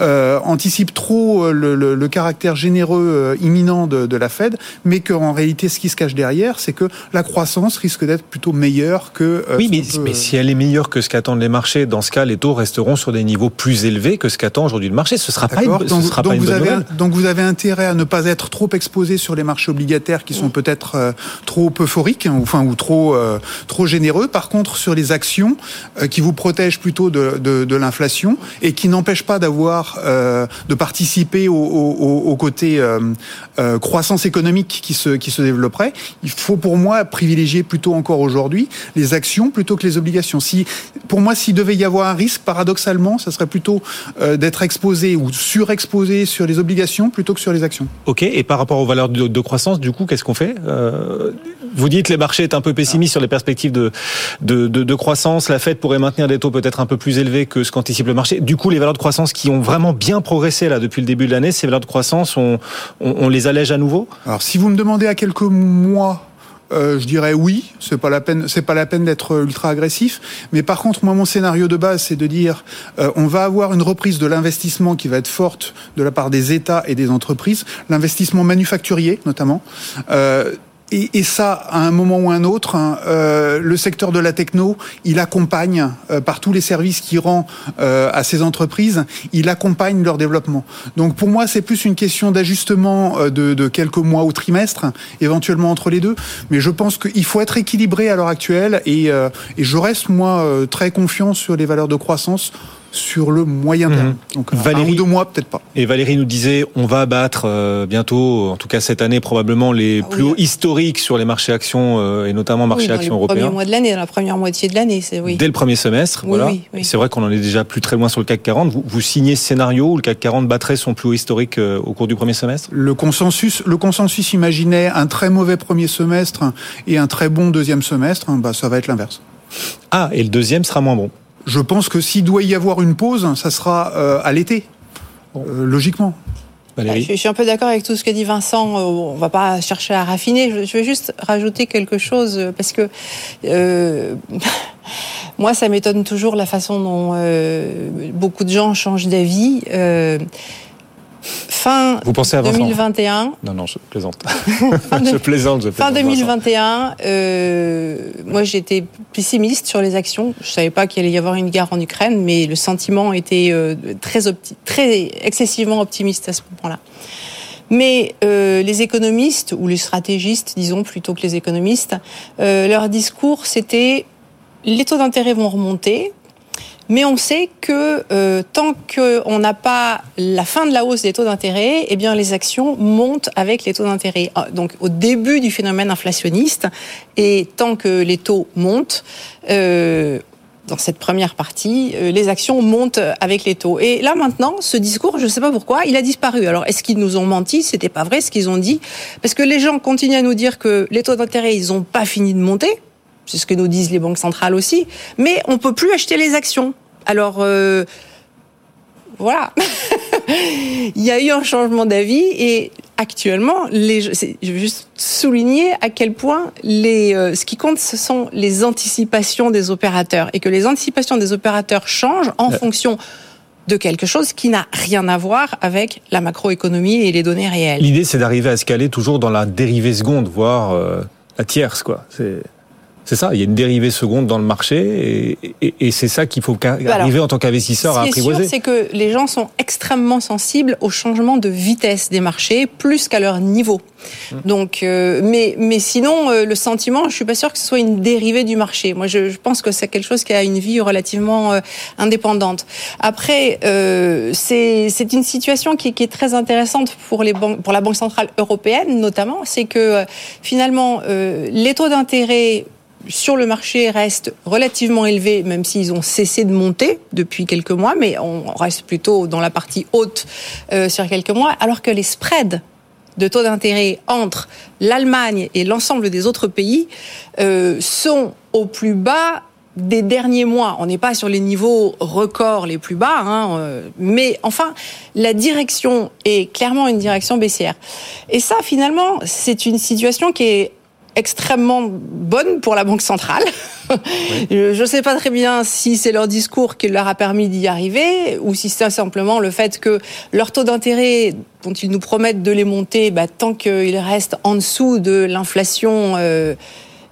euh, anticipe trop le, le, le, caractère généreux euh, imminent de, de, la Fed, mais qu'en réalité, ce qui se cache derrière, c'est que la croissance risque d'être plutôt meilleure que. Euh, oui, mais, peut... mais, si elle est meilleure que ce qu'attendent les marchés, dans ce cas, les taux resteront sur des niveaux plus élevés que ce qu'attend aujourd'hui le marché. Ce sera pas une, ce sera donc pas une bonne avez, nouvelle. donc vous avez intérêt à ne pas être trop exposé sur les marchés obligataires qui sont peut-être euh, trop euphoriques, hein, ou, enfin ou trop euh, trop généreux. Par contre, sur les actions euh, qui vous protègent plutôt de, de, l'inflation et qui n'empêchent pas d'avoir de participer au, côté croissance économique qui se qui se développerait, il faut pour moi privilégier plutôt encore aujourd'hui les actions plutôt que les obligations. Si pour moi, s'il devait y avoir un risque, paradoxalement, ça serait plutôt d'être exposé ou surexposé sur les obligations plutôt que sur les actions. Ok, et par rapport aux valeurs de, de croissance, du coup, qu'est-ce qu'on fait euh, Vous dites que les marchés est un peu pessimistes ah. sur les perspectives de, de, de, de, croissance. La Fed pourrait maintenir des taux peut-être un peu plus élevés que ce qu'anticipe le marché. Du coup, les valeurs de croissance qui ont vraiment bien progressé là depuis le début de l'année, ces valeurs de croissance, on, on, on les allège à nouveau? Alors, si vous me demandez à quelques mois euh, je dirais oui, c'est pas la peine, c'est pas la peine d'être ultra agressif. Mais par contre, moi, mon scénario de base, c'est de dire, euh, on va avoir une reprise de l'investissement qui va être forte de la part des États et des entreprises, l'investissement manufacturier notamment. Euh, et, et, ça, à un moment ou un autre, hein, euh, le secteur de la techno, il accompagne euh, par tous les services qu'il rend euh, à ces entreprises, il accompagne leur développement. Donc pour moi, c'est plus une question d'ajustement euh, de, quelques mois ou trimestres, éventuellement entre les deux. Mais je pense qu'il faut être équilibré à l'heure actuelle et, euh, et, je reste moi très confiant sur les valeurs de croissance sur le moyen terme. Mmh. Donc Valérie, un ou deux mois, peut-être pas. Et Valérie nous disait, on va abattre euh, bientôt, en tout cas cette année, probablement les ah, plus oui. hauts historiques sur les marchés actions euh, et notamment marchés oui, actions européens. Dans le premier mois de l'année, dans la première moitié de l'année, c'est oui. Dès le premier semestre, oui, voilà. C'est vrai qu'on en est déjà plus très loin sur le CAC 40. Vous, vous signez ce scénario où le CAC 40 battrait son plus haut historique euh, au cours du premier semestre? Le consensus, le consensus imaginait un très mauvais premier semestre et un très bon deuxième semestre. Bah, ça va être l'inverse. Ah, et le deuxième sera moins bon. Je pense que s'il doit y avoir une pause, ça sera euh, à l'été, euh, logiquement. Valérie. Je suis un peu d'accord avec tout ce que dit Vincent. Euh, On va pas chercher à raffiner. Je vais juste rajouter quelque chose parce que euh, <laughs> moi, ça m'étonne toujours la façon dont euh, beaucoup de gens changent d'avis. Euh, fin Vous pensez à 2021. Non, non, je plaisante. <laughs> <laughs> je plaisante. Je plaisante fin 2021, euh, moi j'étais pessimiste sur les actions. Je savais pas qu'il allait y avoir une guerre en Ukraine, mais le sentiment était euh, très, opti très excessivement optimiste à ce moment-là. Mais euh, les économistes, ou les stratégistes, disons plutôt que les économistes, euh, leur discours c'était les taux d'intérêt vont remonter, mais on sait que euh, tant qu'on n'a pas la fin de la hausse des taux d'intérêt, eh bien les actions montent avec les taux d'intérêt. Donc au début du phénomène inflationniste, et tant que les taux montent, euh, dans cette première partie, euh, les actions montent avec les taux. Et là maintenant, ce discours, je ne sais pas pourquoi, il a disparu. Alors est-ce qu'ils nous ont menti? C'était pas vrai ce qu'ils ont dit, parce que les gens continuent à nous dire que les taux d'intérêt, ils n'ont pas fini de monter. C'est ce que nous disent les banques centrales aussi. Mais on peut plus acheter les actions. Alors, euh, voilà. <laughs> Il y a eu un changement d'avis et actuellement, les, je veux juste souligner à quel point les, euh, ce qui compte, ce sont les anticipations des opérateurs et que les anticipations des opérateurs changent en fonction de quelque chose qui n'a rien à voir avec la macroéconomie et les données réelles. L'idée, c'est d'arriver à se caler toujours dans la dérivée seconde, voire euh, la tierce, quoi. C'est c'est ça, il y a une dérivée seconde dans le marché et, et, et c'est ça qu'il faut arriver Alors, en tant qu'investisseur à apprivoiser. C'est que les gens sont extrêmement sensibles au changement de vitesse des marchés, plus qu'à leur niveau. Mmh. Donc, euh, mais, mais sinon, euh, le sentiment, je suis pas sûr que ce soit une dérivée du marché. Moi, je, je pense que c'est quelque chose qui a une vie relativement euh, indépendante. Après, euh, c'est une situation qui, qui, est très intéressante pour, les banques, pour la Banque centrale européenne, notamment. C'est que finalement, les taux d'intérêt sur le marché restent relativement élevés, même s'ils ont cessé de monter depuis quelques mois, mais on reste plutôt dans la partie haute euh, sur quelques mois, alors que les spreads de taux d'intérêt entre l'Allemagne et l'ensemble des autres pays euh, sont au plus bas des derniers mois. On n'est pas sur les niveaux records les plus bas, hein, euh, mais enfin, la direction est clairement une direction baissière. Et ça, finalement, c'est une situation qui est extrêmement bonne pour la Banque centrale. Oui. <laughs> Je ne sais pas très bien si c'est leur discours qui leur a permis d'y arriver ou si c'est simplement le fait que leur taux d'intérêt dont ils nous promettent de les monter, bah, tant qu'ils restent en dessous de l'inflation, euh,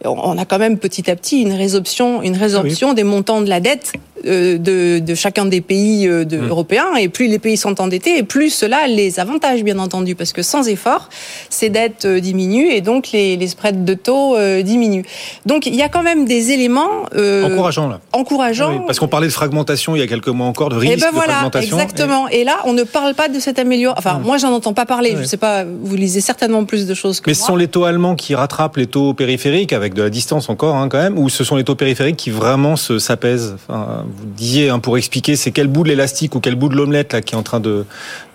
on a quand même petit à petit une résorption, une résorption oui. des montants de la dette de, de, chacun des pays euh, de, mmh. européens. Et plus les pays sont endettés, et plus cela les avantage, bien entendu, parce que sans effort, ces dettes euh, diminuent et donc les, les spreads de taux diminuent. Donc il y a quand même des éléments encourageants là. Encourageants. Oui, parce qu'on parlait de fragmentation il y a quelques mois encore, de risque et ben voilà, de fragmentation. Exactement. Et... et... là, on ne parle pas de cette amélioration. Enfin, mmh. moi, j'en entends pas parler. Oui. Je sais pas. Vous lisez certainement plus de choses que Mais moi. ce sont les taux allemands qui rattrapent les taux périphériques avec de la distance encore, hein, quand même, ou ce sont les taux périphériques qui vraiment s'apaisent? Enfin, vous disiez hein, pour expliquer c'est quel bout de l'élastique ou quel bout de l'omelette là qui est en train de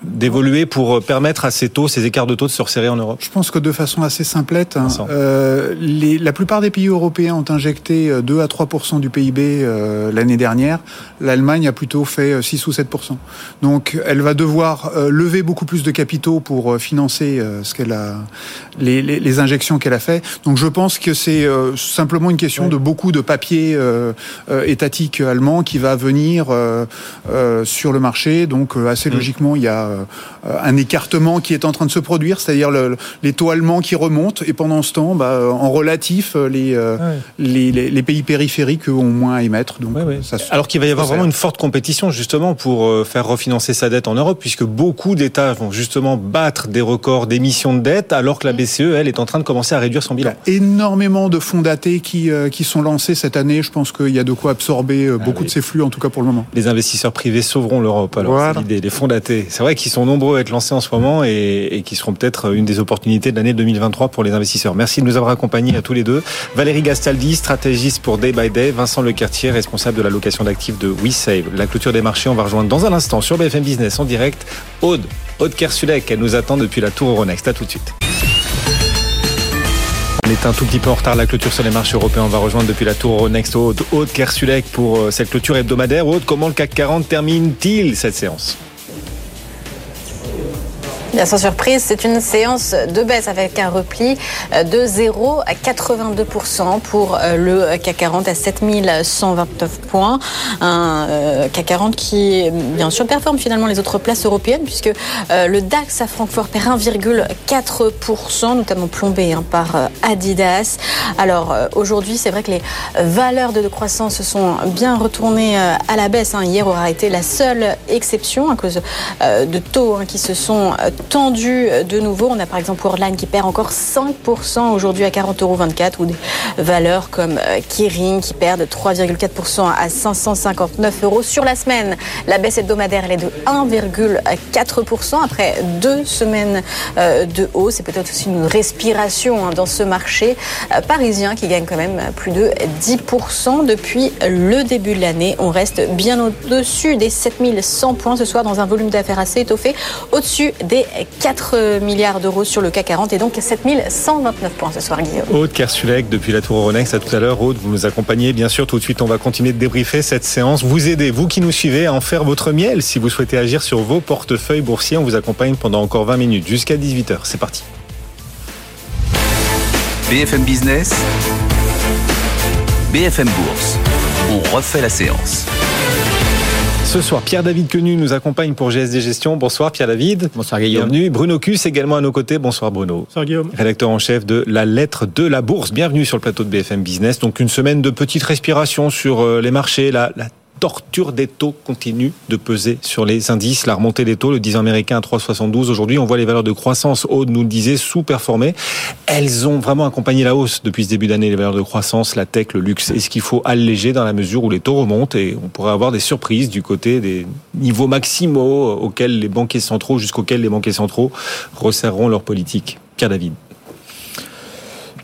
d'évoluer pour permettre à ces taux, ces écarts de taux de se resserrer en Europe. Je pense que de façon assez simplette, hein, euh, les, la plupart des pays européens ont injecté 2 à 3% du PIB euh, l'année dernière. L'Allemagne a plutôt fait 6 ou 7 Donc elle va devoir euh, lever beaucoup plus de capitaux pour financer ce qu'elle a les, les, les injections qu'elle a fait. Donc je pense que c'est simplement une question de beaucoup de papiers étatiques allemands qui va venir sur le marché. Donc assez mm. logiquement, il y a un écartement qui est en train de se produire, c'est-à-dire les taux allemands qui remontent et pendant ce temps, bah, en relatif, les, les, les, pays périphériques ont moins à émettre. Donc, Alors qu'il va y avoir vraiment une forte compétition justement pour faire refinancer sa dette en Europe, puisque beaucoup d'États vont justement battre des records d'émissions de dette, alors que la BCE, elle, est en train de commencer à réduire son bilan. Il y a énormément de fonds datés qui, euh, qui sont lancés cette année. Je pense qu'il y a de quoi absorber euh, ah beaucoup de ces flux, en tout cas pour le moment. Les investisseurs privés sauveront l'Europe. Alors, c'est l'idée. Les fonds datés, c'est vrai qu'ils sont nombreux à être lancés en ce moment et, et qui seront peut-être une des opportunités de l'année 2023 pour les investisseurs. Merci de nous avoir accompagnés à tous les deux. Valérie Gastaldi, stratégiste pour Day by Day. Vincent Lecartier, responsable de la location d'actifs de WeSave. La clôture des marchés, on va rejoindre dans un instant sur BFM Business en direct Aude. Aude Kersulek, elle nous attend depuis la tour Euronext. À tout de suite. On est un tout petit peu en retard la clôture sur les marchés européens. On va rejoindre depuis la tour Euronext Aude, Aude Kersulek pour euh, cette clôture hebdomadaire. Aude, comment le CAC 40 termine-t-il cette séance? Bien sans surprise, c'est une séance de baisse avec un repli euh, de 0 à 82% pour euh, le CAC 40 à 7129 points. Un euh, CAC 40 qui, bien sûr, performe finalement les autres places européennes puisque le DAX à Francfort perd 1,4%, notamment plombé hein, par Adidas. Alors aujourd'hui, c'est vrai que les valeurs de croissance se sont bien retournées à la baisse. Hein. Hier aura été la seule exception à cause de taux hein, qui se sont tendu de nouveau. On a par exemple Worldline qui perd encore 5% aujourd'hui à 40,24 euros ou des valeurs comme euh, Kering qui perdent 3,4% à 559 euros sur la semaine. La baisse hebdomadaire elle est de 1,4% après deux semaines euh, de hausse. C'est peut-être aussi une respiration hein, dans ce marché euh, parisien qui gagne quand même plus de 10% depuis le début de l'année. On reste bien au-dessus des 7100 points ce soir dans un volume d'affaires assez étoffé, au-dessus des 4 milliards d'euros sur le CAC 40 et donc 7129 points ce soir, Guillaume. Aude Kersulek, depuis la Tour Euronext, à tout à l'heure. Aude, vous nous accompagnez. Bien sûr, tout de suite, on va continuer de débriefer cette séance. Vous aidez, vous qui nous suivez, à en faire votre miel. Si vous souhaitez agir sur vos portefeuilles boursiers, on vous accompagne pendant encore 20 minutes, jusqu'à 18h. C'est parti. BFM Business, BFM Bourse. On refait la séance. Ce soir, Pierre-David Quenu nous accompagne pour GSD Gestion. Bonsoir Pierre-David. Bonsoir Guillaume. Bienvenue. Bruno Cus également à nos côtés. Bonsoir Bruno. Bonsoir Guillaume. Rédacteur en chef de La Lettre de la Bourse. Bienvenue sur le plateau de BFM Business. Donc une semaine de petite respiration sur euh, les marchés, la, la torture des taux continue de peser sur les indices. La remontée des taux, le 10 américain à 3,72. Aujourd'hui, on voit les valeurs de croissance, Aude nous le disait, sous-performées. Elles ont vraiment accompagné la hausse depuis ce début d'année, les valeurs de croissance, la tech, le luxe. Est-ce qu'il faut alléger dans la mesure où les taux remontent et on pourrait avoir des surprises du côté des niveaux maximaux auxquels les banquiers centraux, jusqu'auxquels les banquiers centraux resserreront leur politique? Pierre David.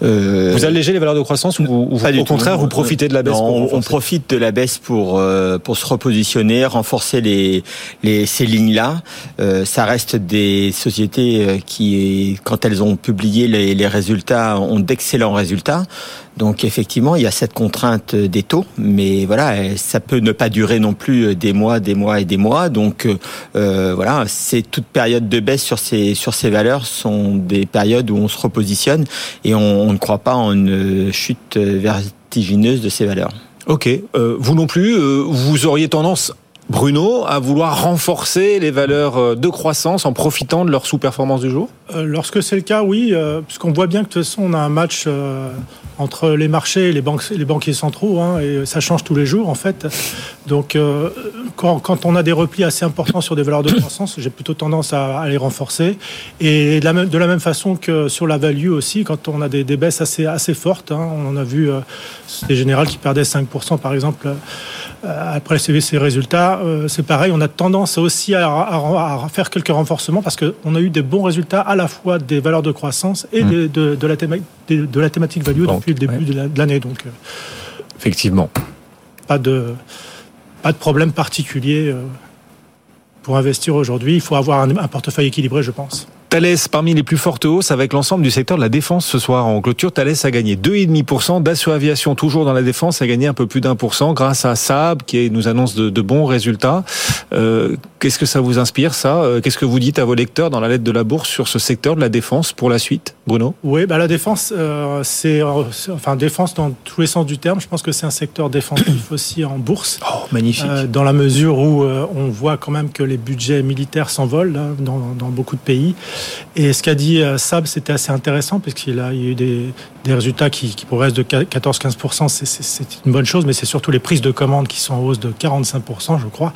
Euh, vous allégez les valeurs de croissance ou, au contraire vous profitez de la baisse On profite de la baisse pour euh, pour se repositionner, renforcer les, les ces lignes là. Euh, ça reste des sociétés qui, quand elles ont publié les, les résultats, ont d'excellents résultats. Donc effectivement, il y a cette contrainte des taux, mais voilà, ça peut ne pas durer non plus des mois, des mois et des mois. Donc euh, voilà, c'est toute période de baisse sur ces sur ces valeurs sont des périodes où on se repositionne et on, ne croit pas en une chute vertigineuse de ces valeurs. Ok, euh, vous non plus, euh, vous auriez tendance Bruno, à vouloir renforcer les valeurs euh, de croissance en profitant de leur sous-performance du jour? Euh, Lorsque c'est le cas, oui, euh, puisqu'on voit bien que de toute façon, on a un match entre les marchés et les, banques, les banquiers centraux, hein, et ça change tous les jours, en fait. Donc, quand, on a des replis assez importants sur des valeurs de croissance, j'ai plutôt tendance à, les renforcer. Et de la, même, de la, même, façon que sur la value aussi, quand on a des, baisses assez, assez fortes, hein, on en a vu des générales qui perdaient 5%, par exemple, après ces résultats, euh, c'est pareil, on a tendance aussi à, faire quelques renforcements parce qu'on a eu des bons résultats à la fois des valeurs de croissance et mmh. de, la de, la thématique value depuis le début de l'année. Donc, euh, effectivement, pas de pas de problème particulier euh, pour investir aujourd'hui. Il faut avoir un, portefeuille équilibré, je pense. Thales parmi les plus fortes hausses avec l'ensemble du secteur de la défense ce soir. En clôture, Thales a gagné 2,5%. Dassault Aviation, toujours dans la défense, a gagné un peu plus d'un pour cent grâce à Saab qui nous annonce de, de bons résultats. Euh, Qu'est-ce que ça vous inspire ça? Euh, Qu'est-ce que vous dites à vos lecteurs dans la lettre de la bourse sur ce secteur de la défense pour la suite? Bruno? Oui, bah la défense, euh, c'est enfin défense dans tous les sens du terme. Je pense que c'est un secteur défensif <coughs> aussi en bourse. Oh, magnifique. Euh, dans la mesure où on voit quand même que les budgets militaires s'envolent dans, dans, beaucoup de pays. Et ce qu'a dit Sab, c'était assez intéressant puisqu'il a, il y a eu des, des résultats qui, qui progressent de 14-15%. C'est une bonne chose, mais c'est surtout les prises de commandes qui sont en hausse de 45%, je crois.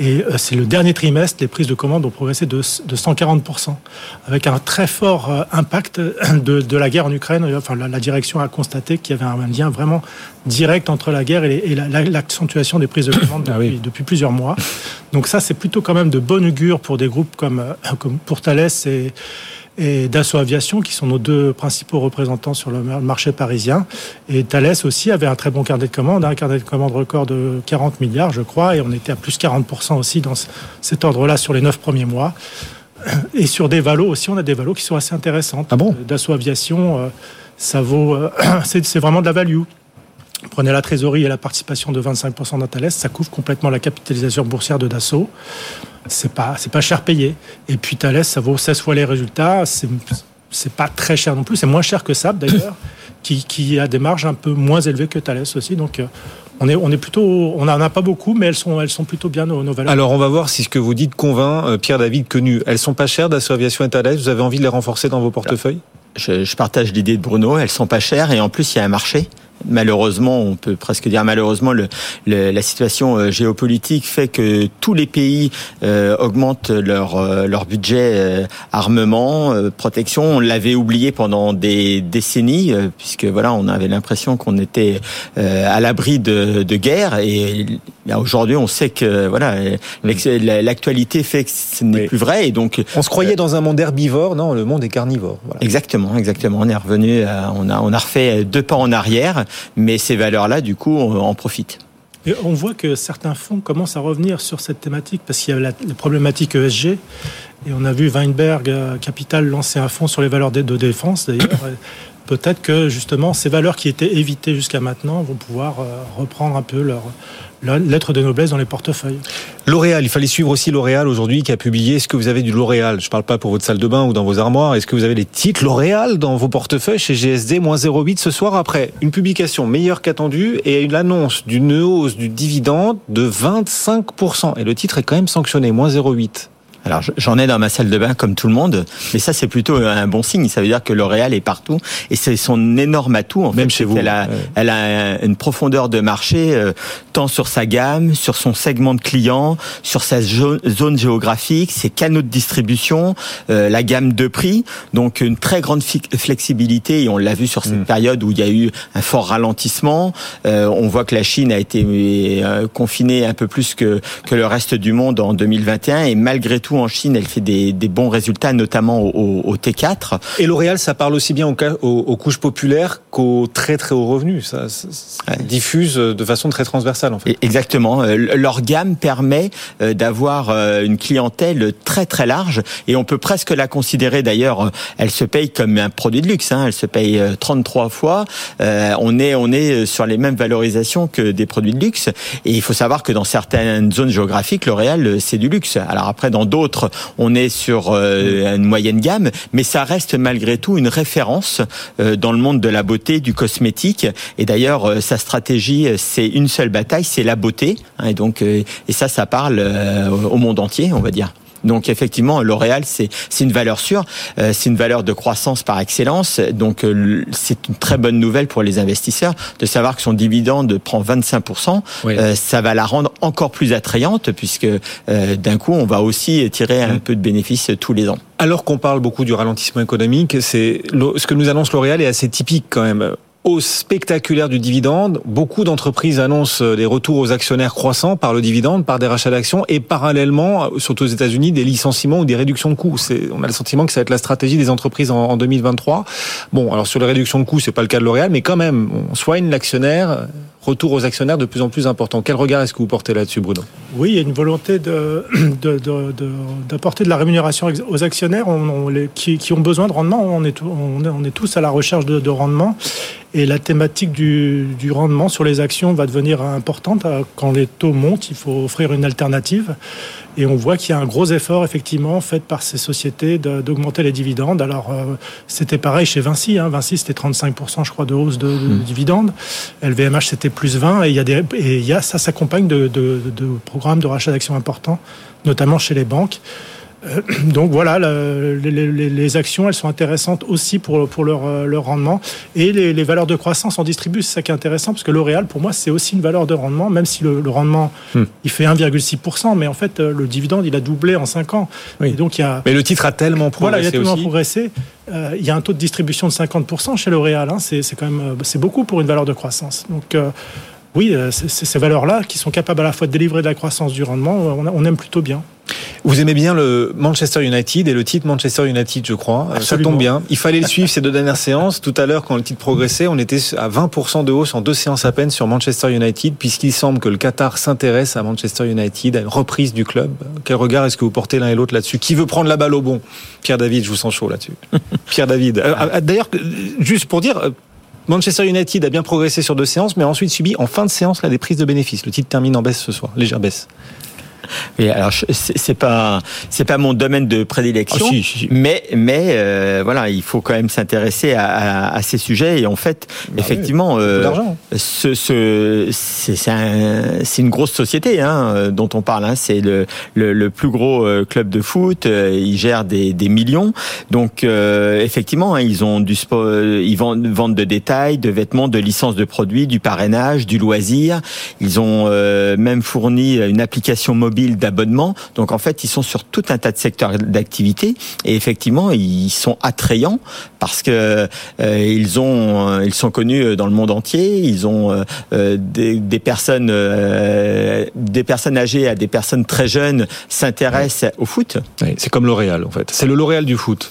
Et euh, c'est le dernier trimestre, les prises de commandes ont progressé de, de 140%, avec un très fort euh, impact de, de la guerre en Ukraine. Enfin, la, la direction a constaté qu'il y avait un lien vraiment direct entre la guerre et, et l'accentuation des prises de commandes depuis, <coughs> ah oui. depuis, plusieurs mois. Donc ça, c'est plutôt quand même de bon augure pour des groupes comme, euh, comme pour Thales et et Dassault Aviation, qui sont nos deux principaux représentants sur le marché parisien. Et Thales aussi avait un très bon carnet de commandes, un carnet de commandes record de 40 milliards, je crois, et on était à plus 40% aussi dans cet ordre-là sur les neuf premiers mois. <clears throat> Et sur des valos aussi, on a des valos qui sont assez intéressantes. Ah bon? Euh, Dassault Aviation, euh, ça vaut, euh, <clears throat> c'est vraiment de la value. Prenez la trésorerie et la participation de 25% dans Thales, ça couvre complètement la capitalisation boursière de Dassault c'est pas c'est pas cher payé. Et puis Thales, ça vaut 16 fois les résultats. C'est c'est pas très cher non plus. C'est moins cher que Saab d'ailleurs, <coughs> qui, qui a des marges un peu moins élevées que Thales aussi. Donc euh, on est, on est plutôt, on n'en a pas beaucoup, mais elles sont, elles sont plutôt bien nos, nos valeurs. Alors on va voir si ce que vous dites convainc euh, Pierre-David Quenu. Elles sont pas chères Dassault Aviation et Thales? Vous avez envie de les renforcer dans vos portefeuilles? Je, je partage l'idée de Bruno. Elles sont pas chères et en plus il y a un marché malheureusement, on peut presque dire malheureusement, le, le, la situation euh, géopolitique fait que tous les pays euh, augmentent leur, euh, leur budget euh, armement, euh, protection. On l'avait oublié pendant des décennies, puisque voilà, on avait l'impression qu'on était à l'abri de, de, guerre. Et aujourd'hui, on sait que voilà, l'actualité fait que ce n'est oui. plus vrai. Et donc, on se croyait dans un monde herbivore, non Le monde est carnivore. Voilà. Exactement, exactement. On est revenu, on a on a refait deux pas en arrière mais ces valeurs-là, du coup, en profite. Et on voit que certains fonds commencent à revenir sur cette thématique parce qu'il y a la, problématique ESG. Et on a vu Weinberg euh, Capital lancer un fonds sur les valeurs de défense, d'ailleurs. Peut-être que justement ces valeurs qui étaient évitées jusqu'à maintenant vont pouvoir euh, reprendre un peu leur, lettre de noblesse dans les portefeuilles. L'Oréal, il fallait suivre aussi L'Oréal aujourd'hui qui a publié. Est-ce que vous avez du L'Oréal? Je ne parle pas pour votre salle de bain ou dans vos armoires. Est-ce que vous avez les titres L'Oréal dans vos portefeuilles chez GSD 0,8 ce soir après une publication meilleure qu'attendue et une annonce d'une hausse du dividende de 25%. Et le titre est quand même sanctionné, moins 0,8. Alors j'en ai dans ma salle de bain comme tout le monde, mais ça c'est plutôt un bon signe. Ça veut dire que L'Oréal est partout et c'est son énorme atout. En Même fait, chez vous. Elle a, ouais. elle a une profondeur de marché euh, tant sur sa gamme, sur son segment de clients, sur sa zone géographique, ses canaux de distribution, euh, la gamme de prix. Donc une très grande flexibilité et on l'a vu sur cette mmh. période où il y a eu un fort ralentissement. Euh, on voit que la Chine a été euh, confinée un peu plus que que le reste du monde en 2021 et malgré tout en Chine, elle fait des, des bons résultats, notamment au, au, T4. Et L'Oréal, ça parle aussi bien aux, aux, aux couches populaires qu'aux très très hauts revenus. Ça, ça ouais. diffuse de façon très transversale, en fait. Exactement. Euh, leur gamme permet euh, d'avoir euh, une clientèle très très large et on peut presque la considérer d'ailleurs. Elle se paye comme un produit de luxe. Hein. Elle se paye 33 fois. On est on est sur les mêmes valorisations que des produits de luxe. Et il faut savoir que dans certaines zones géographiques, L'Oréal c'est du luxe. Alors après, dans d'autres, on est sur euh, une moyenne gamme, mais ça reste malgré tout une référence euh, dans le monde de la beauté, du cosmétique. Et d'ailleurs, euh, sa stratégie, c'est une seule bataille, c'est la beauté. Hein, et donc, et ça, ça parle au monde entier, on va dire. Donc effectivement, L'Oréal, c'est une valeur sûre, euh, c'est une valeur de croissance par excellence. Donc euh, c'est une très bonne nouvelle pour les investisseurs de savoir que son dividende prend 25%. Oui. Euh, ça va la rendre encore plus attrayante puisque d'un coup, on va aussi tirer un peu de bénéfices tous les ans. Alors qu'on parle beaucoup du ralentissement économique, c'est ce que nous annonce L'Oréal est assez typique quand même hausse spectaculaire du dividende. Beaucoup d'entreprises annoncent des retours aux actionnaires croissants par le dividende, par des rachats d'actions et parallèlement, surtout aux États-Unis, des licenciements ou des réductions de coûts. On a le sentiment que ça va être la stratégie des entreprises en, en 2023. Bon, alors sur les réductions de coûts, c'est pas le cas de L'Oréal, mais quand même, on soigne l'actionnaire retour aux actionnaires de plus en plus important. Quel regard est-ce que vous portez là-dessus, Bruno? Oui, il y a une volonté <clears throat> d'apporter de, la rémunération aux actionnaires qui, ont besoin de rendement. On est, tous à la recherche de, rendement. Et la thématique du, du, rendement sur les actions va devenir importante. Quand les taux montent, il faut offrir une alternative. Et on voit qu'il y a un gros effort effectivement fait par ces sociétés d'augmenter les dividendes. Alors euh, c'était pareil chez Vinci. Hein. Vinci c'était 35% je crois de hausse de, hmm. dividendes. LVMH c'était plus 20 et il y a des et il y a ça s'accompagne de, de, de programmes de rachat d'actions importants, notamment chez les banques. Euh, <clears throat> donc voilà, les, actions, elles sont intéressantes aussi pour, pour leur, euh, leur rendement. Et les, valeurs de croissance en distribuent, c'est ça qui est intéressant, parce que L'Oréal, pour moi, c'est aussi une valeur de rendement, même si le, rendement, hmm. il fait 1,6%, mais en fait, euh, le dividende, il a doublé en 5 ans. Oui. donc, il y a... Mais le titre a tellement progressé Voilà, il a tellement progressé. il y a un taux de distribution de 50% chez L'Oréal. Hein, c'est quand même c'est beaucoup pour une valeur de croissance. Donc, oui, ces valeurs-là qui sont capables à la fois de délivrer de la croissance du rendement, on aime plutôt bien. Vous aimez bien le Manchester United et le titre Manchester United, je crois. Euh, ça tombe bien. Il fallait le suivre ces deux dernières séances. Tout à l'heure, quand le titre progressait, on était à 20% de hausse en deux séances à peine sur Manchester United, puisqu'il semble que le Qatar s'intéresse à Manchester United, à une reprise du club. Quel regard est-ce que vous portez l'un et l'autre là-dessus? Qui veut prendre la balle au bon? Pierre David, je vous sens chaud là-dessus. <laughs> Pierre David. Euh, euh, d'ailleurs, juste pour dire, Manchester United a bien progressé sur deux séances, mais a ensuite subi en fin de séance là des prises de bénéfices. Le titre termine en baisse ce soir, légère baisse. Oui, alors c'est pas c'est pas mon domaine de prédilection, ah, mais mais euh, voilà, il faut quand même s'intéresser à, à, ces sujets et en fait, bah effectivement, euh, ce, ce c'est un, une grosse société hein, dont on parle. Hein, c'est le, le, le, plus gros euh, club de foot. Euh, ils gèrent des, des millions, donc euh, effectivement, hein, ils ont du sport, ils vendent, vendent de détails, de vêtements, de licences de produits, du parrainage, du loisir. Ils ont même fourni une application mobile d'abonnement. Donc en fait, ils sont sur tout un tas de secteurs d'activité et effectivement, ils sont attrayants parce que euh, ils ont, euh, ils sont connus dans le monde entier. Ils ont euh, des, des, personnes, des personnes âgées à des personnes très jeunes s'intéressent au foot. c'est comme L'Oréal en fait. C'est le L'Oréal du foot.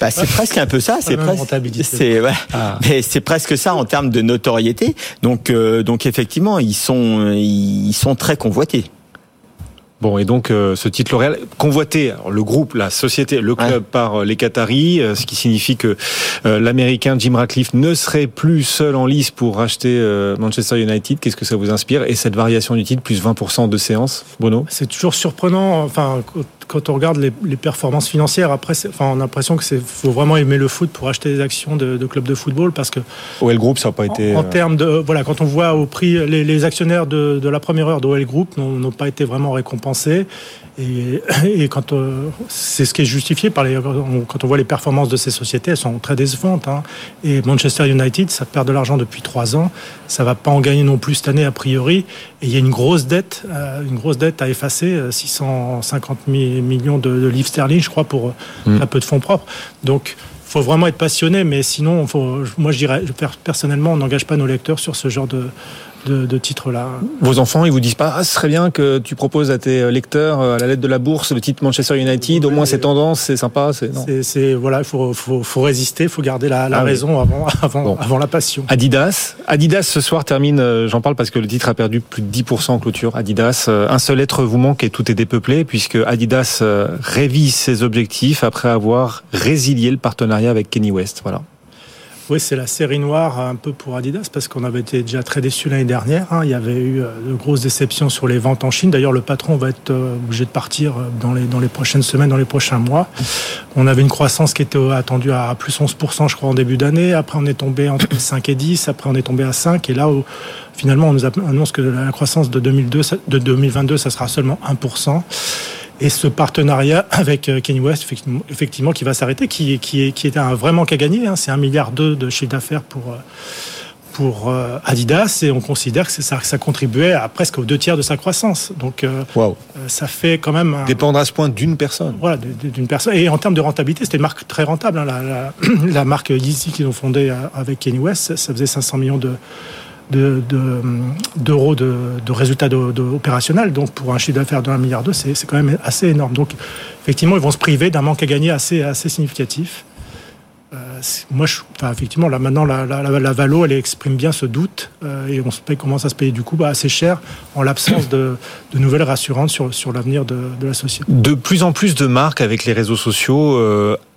Bah, c'est presque un peu ça. C'est presque, c'est ouais, ah. mais c'est presque ça en termes de notoriété. Donc, donc effectivement, ils sont, ils sont très convoités. Bon, et donc euh, ce titre L'Oréal convoité, le groupe, la société, le club par euh, les Qataris, euh, ce qui signifie que l'Américain Jim Ratcliffe ne serait plus seul en lice pour racheter Manchester United. Qu'est-ce que ça vous inspire? Et cette variation du titre, plus 20% de séance, Bruno? C'est toujours surprenant. Enfin, quand on regarde les, performances financières, après, enfin, on a l'impression que c'est faut vraiment aimer le foot pour acheter des actions de, de clubs de football parce que. OL Group, ça n'a pas été. En, termes de voilà, quand on voit au prix, les, actionnaires de, de, la première heure d'OL Group n'ont pas été vraiment récompensés. Et, et quand euh, c'est ce qui est justifié par les quand on voit les performances de ces sociétés, elles sont très décevantes. Hein. Et Manchester United, ça perd de l'argent depuis trois ans, ça va pas en gagner non plus cette année a priori. Et il y a une grosse dette, euh, une grosse dette à effacer, 650 euh, millions de, livres sterling, je crois, pour mm. un peu de fonds propres. Donc faut vraiment être passionné, mais sinon, faut, moi je dirais, personnellement, on n'engage pas nos lecteurs sur ce genre de, de, titres-là. Vos enfants, ils vous disent pas, ah, ce serait bien que tu proposes à tes lecteurs, euh, à la lettre de la bourse, le titre Manchester United, au moins c'est tendance, c'est sympa. C'est voilà, il faut, faut, faut, résister, il faut garder la, la ah raison avant, <laughs> avant, avant la passion. Adidas, Adidas ce soir termine, euh, j'en parle parce que le titre a perdu plus de 10% en clôture. Adidas, euh, un seul être vous manque et tout est dépeuplé puisque Adidas révise ses objectifs après avoir résilié le partenariat avec Kenny West. Voilà. Oui, c'est la série noire un peu pour Adidas parce qu'on avait été déjà très déçus l'année dernière. Hein. Il y avait eu euh, de grosses déceptions sur les ventes en Chine. D'ailleurs, le patron va être euh, obligé de partir euh, dans les, dans les prochaines semaines, dans les prochains mois. On avait une croissance qui était attendue à plus 11%, je crois, en début d'année. Après, on est tombé entre <coughs> 5 et 10. Après, on est tombé à 5. Et là, finalement, on nous annonce que la croissance de, 2002, de 2022, ça sera seulement 1%. Et ce partenariat avec euh, Kanye West, effectivement, qui va s'arrêter, qui, qui, qui était un vrai manque à gagner. Hein. C'est un milliard de chiffre d'affaires pour euh, pour euh, Adidas et on considère que ça, ça contribuait à presque aux deux tiers de sa croissance. Donc, ça fait quand même dépendre à ce point d'une personne. Voilà, d'une personne. Et en termes de rentabilité, c'était une marque très rentable. Hein. La, la, <clears throat> la, marque Yeezy qu'ils ont fondée avec Kanye West, ça faisait 500 millions de d'euros de, de, résultats opérationnels. Donc pour un chiffre d'affaires de 1 milliard c'est quand même assez énorme. Donc effectivement, ils vont se priver d'un manque à gagner assez, assez significatif. Euh, moi, je, enfin, effectivement, là maintenant, la, Valo, elle exprime bien ce doute et on se paye, commence à se payer du coup bah, assez cher en l'absence de, nouvelles rassurantes sur, sur l'avenir de, de, la société. De plus en plus de marques avec les réseaux sociaux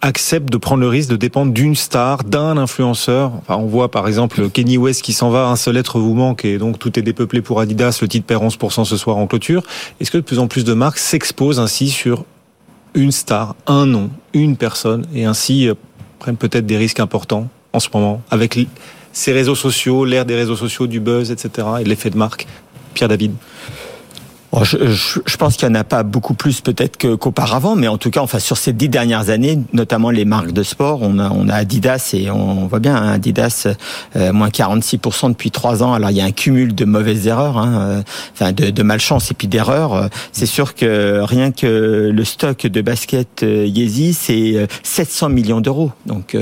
acceptent de prendre le risque de dépendre d'une star, d'un influenceur. Enfin, on voit par exemple Kenny West qui s'en va, un seul être vous manque et donc tout est dépeuplé pour Adidas, le titre perd 11% ce soir en clôture. Est-ce que de plus en plus de marques s'exposent ainsi sur une star, un nom, une personne et ainsi euh, prennent peut-être des risques importants en ce moment avec ces réseaux sociaux, l'ère des réseaux sociaux, du buzz, etc. et l'effet de marque Pierre David je, je, je, pense qu'il n'y en a pas beaucoup plus peut-être qu'auparavant, mais en tout cas, enfin sur ces dix dernières années, notamment les marques de sport, on a, on a Adidas et on voit bien hein, Adidas euh, moins 46% depuis trois ans. Alors il y a un cumul de mauvaises erreurs, hein, euh, enfin de, de, malchance et puis d'erreurs. C'est sûr que rien que le stock de basket euh, Yeezy, c'est 700 millions d'euros. Donc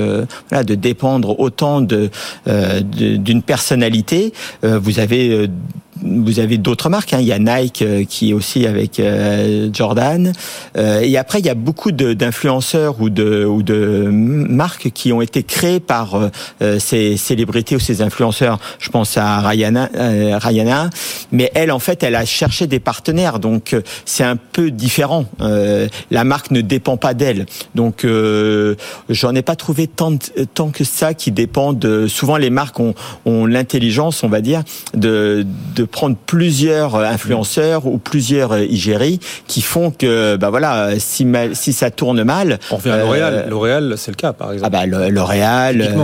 voilà, de dépendre autant de d'une personnalité, vous avez vous avez d'autres marques. Hein. Il y a Nike euh, qui est aussi avec euh, Jordan. Euh, et après, il y a beaucoup d'influenceurs ou de, ou de marques qui ont été créées par ces célébrités ou ces influenceurs. Je pense à Rihanna, Rihanna. Mais elle, en fait, elle a cherché des partenaires. Donc, c'est un peu différent. la marque ne dépend pas d'elle. Donc, j'en ai pas trouvé tant, tant que ça qui dépend de... Souvent, les marques ont, ont l'intelligence, on va dire, de, de prendre plusieurs euh, influenceurs ou plusieurs euh, igéries qui font que, bah voilà, si, si ça tourne mal. On revient à L'Oréal. Euh, L'Oréal, c'est le cas, par exemple. Ah bah L'Oréal.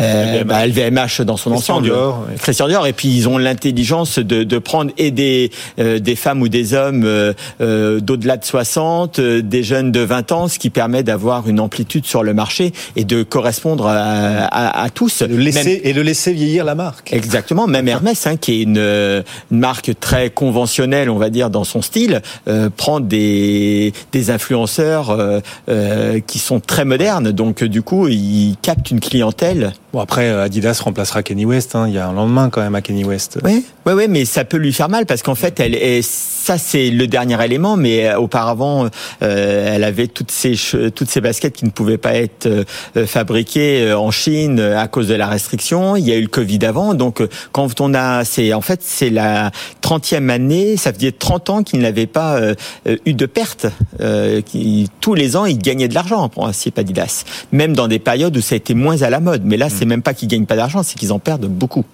Euh, LVMH. Bah, LVMH dans son Christian ensemble. Dior, Christian Dior. Et puis ils ont l'intelligence de, de prendre et des, euh, des femmes ou des hommes euh, euh d'au-delà de 60, euh, des jeunes de 20 ans, ce qui permet d'avoir une amplitude sur le marché et de correspondre à, à, à tous. Le laisser, et de laisser vieillir la marque. Exactement. Même Hermès, hein, qui est une, une, marque très conventionnelle, on va dire, dans son style, prend des, des influenceurs qui sont très modernes. Donc du coup, il capte une clientèle Bon après euh, Adidas remplacera Kenny West. Hein. Il y a un lendemain quand même à Kenny West. Oui, ouais, ouais, mais ça peut lui faire mal parce qu'en fait, elle est, ça c'est le dernier élément. Mais euh, auparavant, euh, elle avait toutes ces toutes ces baskets qui ne pouvaient pas être fabriquées en Chine à cause de la restriction. Il y a eu le Covid avant, donc quand on a, c'est en fait c'est la 30e année, ça faisait 30 ans qu'il n'avait pas eu de perte. qui, tous les ans, il gagnait de l'argent pour un Adidas, même dans des périodes où ça a été moins à la mode. Mais là, c'est même pas qu'ils gagnent pas d'argent, c'est qu'ils en perdent beaucoup.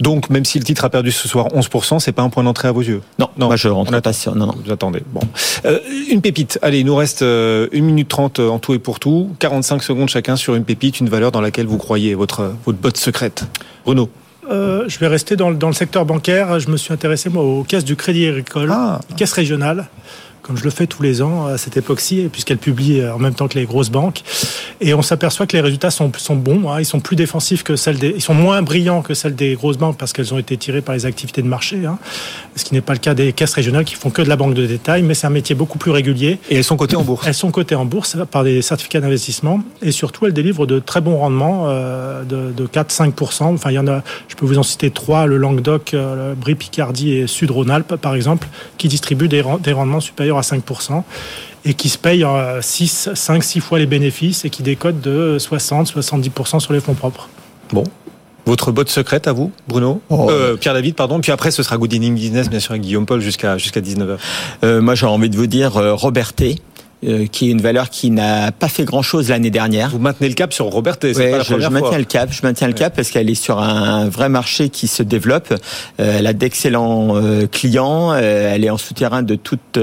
Donc, même si le titre a perdu ce soir 11%, c'est pas un point d'entrée à vos yeux? Non, non moi je rentre pas sur. Non, non. Vous attendez. Bon. Euh, une pépite. Allez, il nous reste euh, une minute 30 en tout et pour tout. 45 secondes chacun sur une pépite, une valeur dans laquelle vous croyez, votre, votre botte secrète. Bruno euh, je vais rester dans, dans, le secteur bancaire. Je me suis intéressé moi aux caisses du Crédit Agricole, ah. caisses régionales comme je le fais tous les ans à cette époque-ci, puisqu'elle publie en même temps que les grosses banques. Et on s'aperçoit que les résultats sont, sont bons. Hein. Ils sont plus défensifs que celles des, ils sont moins brillants que celles des grosses banques parce qu'elles ont été tirées par les activités de marché. Hein. Ce qui n'est pas le cas des caisses régionales qui font que de la banque de détail, mais c'est un métier beaucoup plus régulier. Et elles sont cotées en bourse. Elles sont cotées en bourse par des certificats d'investissement et surtout elles délivrent de très bons rendements euh, de, de 4-5%. Enfin, il y en a, je peux vous en citer trois le Languedoc, euh, le Brie Picardie et Sud Rhône-Alpes par exemple, qui distribuent des, des rendements supérieurs à 5% et qui se payent 6, 5, 6 fois les bénéfices et qui décodent de 60-70% sur les fonds propres. Bon, votre botte secrète à vous, Bruno oh. euh, Pierre David, pardon. Puis après, ce sera Good Evening Business, bien sûr, avec Guillaume Paul jusqu'à jusqu'à 19h. Euh, moi, j'ai envie de vous dire euh, Roberté. Euh, qui est une valeur qui n'a pas fait grand-chose l'année dernière. Vous maintenez le cap sur Robert c'est pas la je, je maintiens le cap, je maintiens le cap parce qu'elle est sur un vrai marché qui se développe. Euh, elle a d'excellents euh, clients, elle est en souterrain de toutes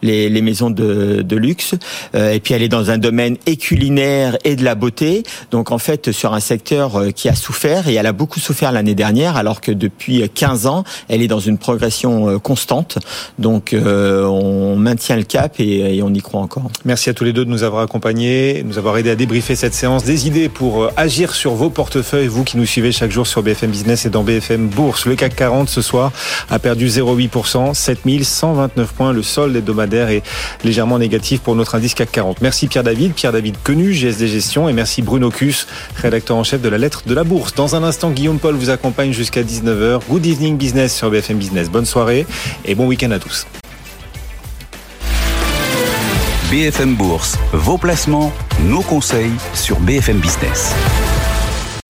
les, les maisons de, de luxe, et puis elle est dans un domaine et culinaire et de la beauté. Donc en fait, sur un secteur qui a souffert et elle a beaucoup souffert l'année dernière, alors que depuis 15 ans, elle est dans une progression constante. Donc on maintient le cap et, et on y croit encore. Merci à tous les deux de nous avoir accompagnés, nous avoir aidé à débriefer cette séance. Des idées pour euh, agir sur vos portefeuilles, vous qui nous suivez chaque jour sur BFM Business et dans BFM Bourse. Le CAC 40 ce soir a perdu 0,8%, 7129 points. Le solde hebdomadaire est légèrement négatif pour notre indice CAC 40. Merci Pierre David, Pierre David Quenu, GSD Gestion et merci Bruno Cus, rédacteur en chef de la lettre de la Bourse. Dans un instant, Guillaume Paul vous accompagne jusqu'à 19h. Good evening business sur BFM Business. Bonne soirée et bon week-end à tous. BFM Bourse, vos placements, nos conseils sur BFM Business.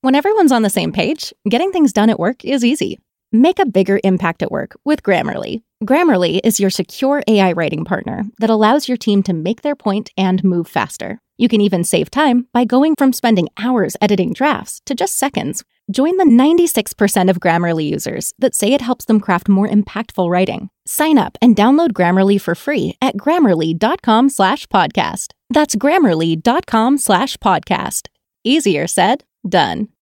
When everyone's on the same page, getting things done at work is easy. Make a bigger impact at work with Grammarly. Grammarly is your secure AI writing partner that allows your team to make their point and move faster. You can even save time by going from spending hours editing drafts to just seconds. Join the 96% of Grammarly users that say it helps them craft more impactful writing. Sign up and download Grammarly for free at grammarly.com slash podcast. That's grammarly.com slash podcast. Easier said, done.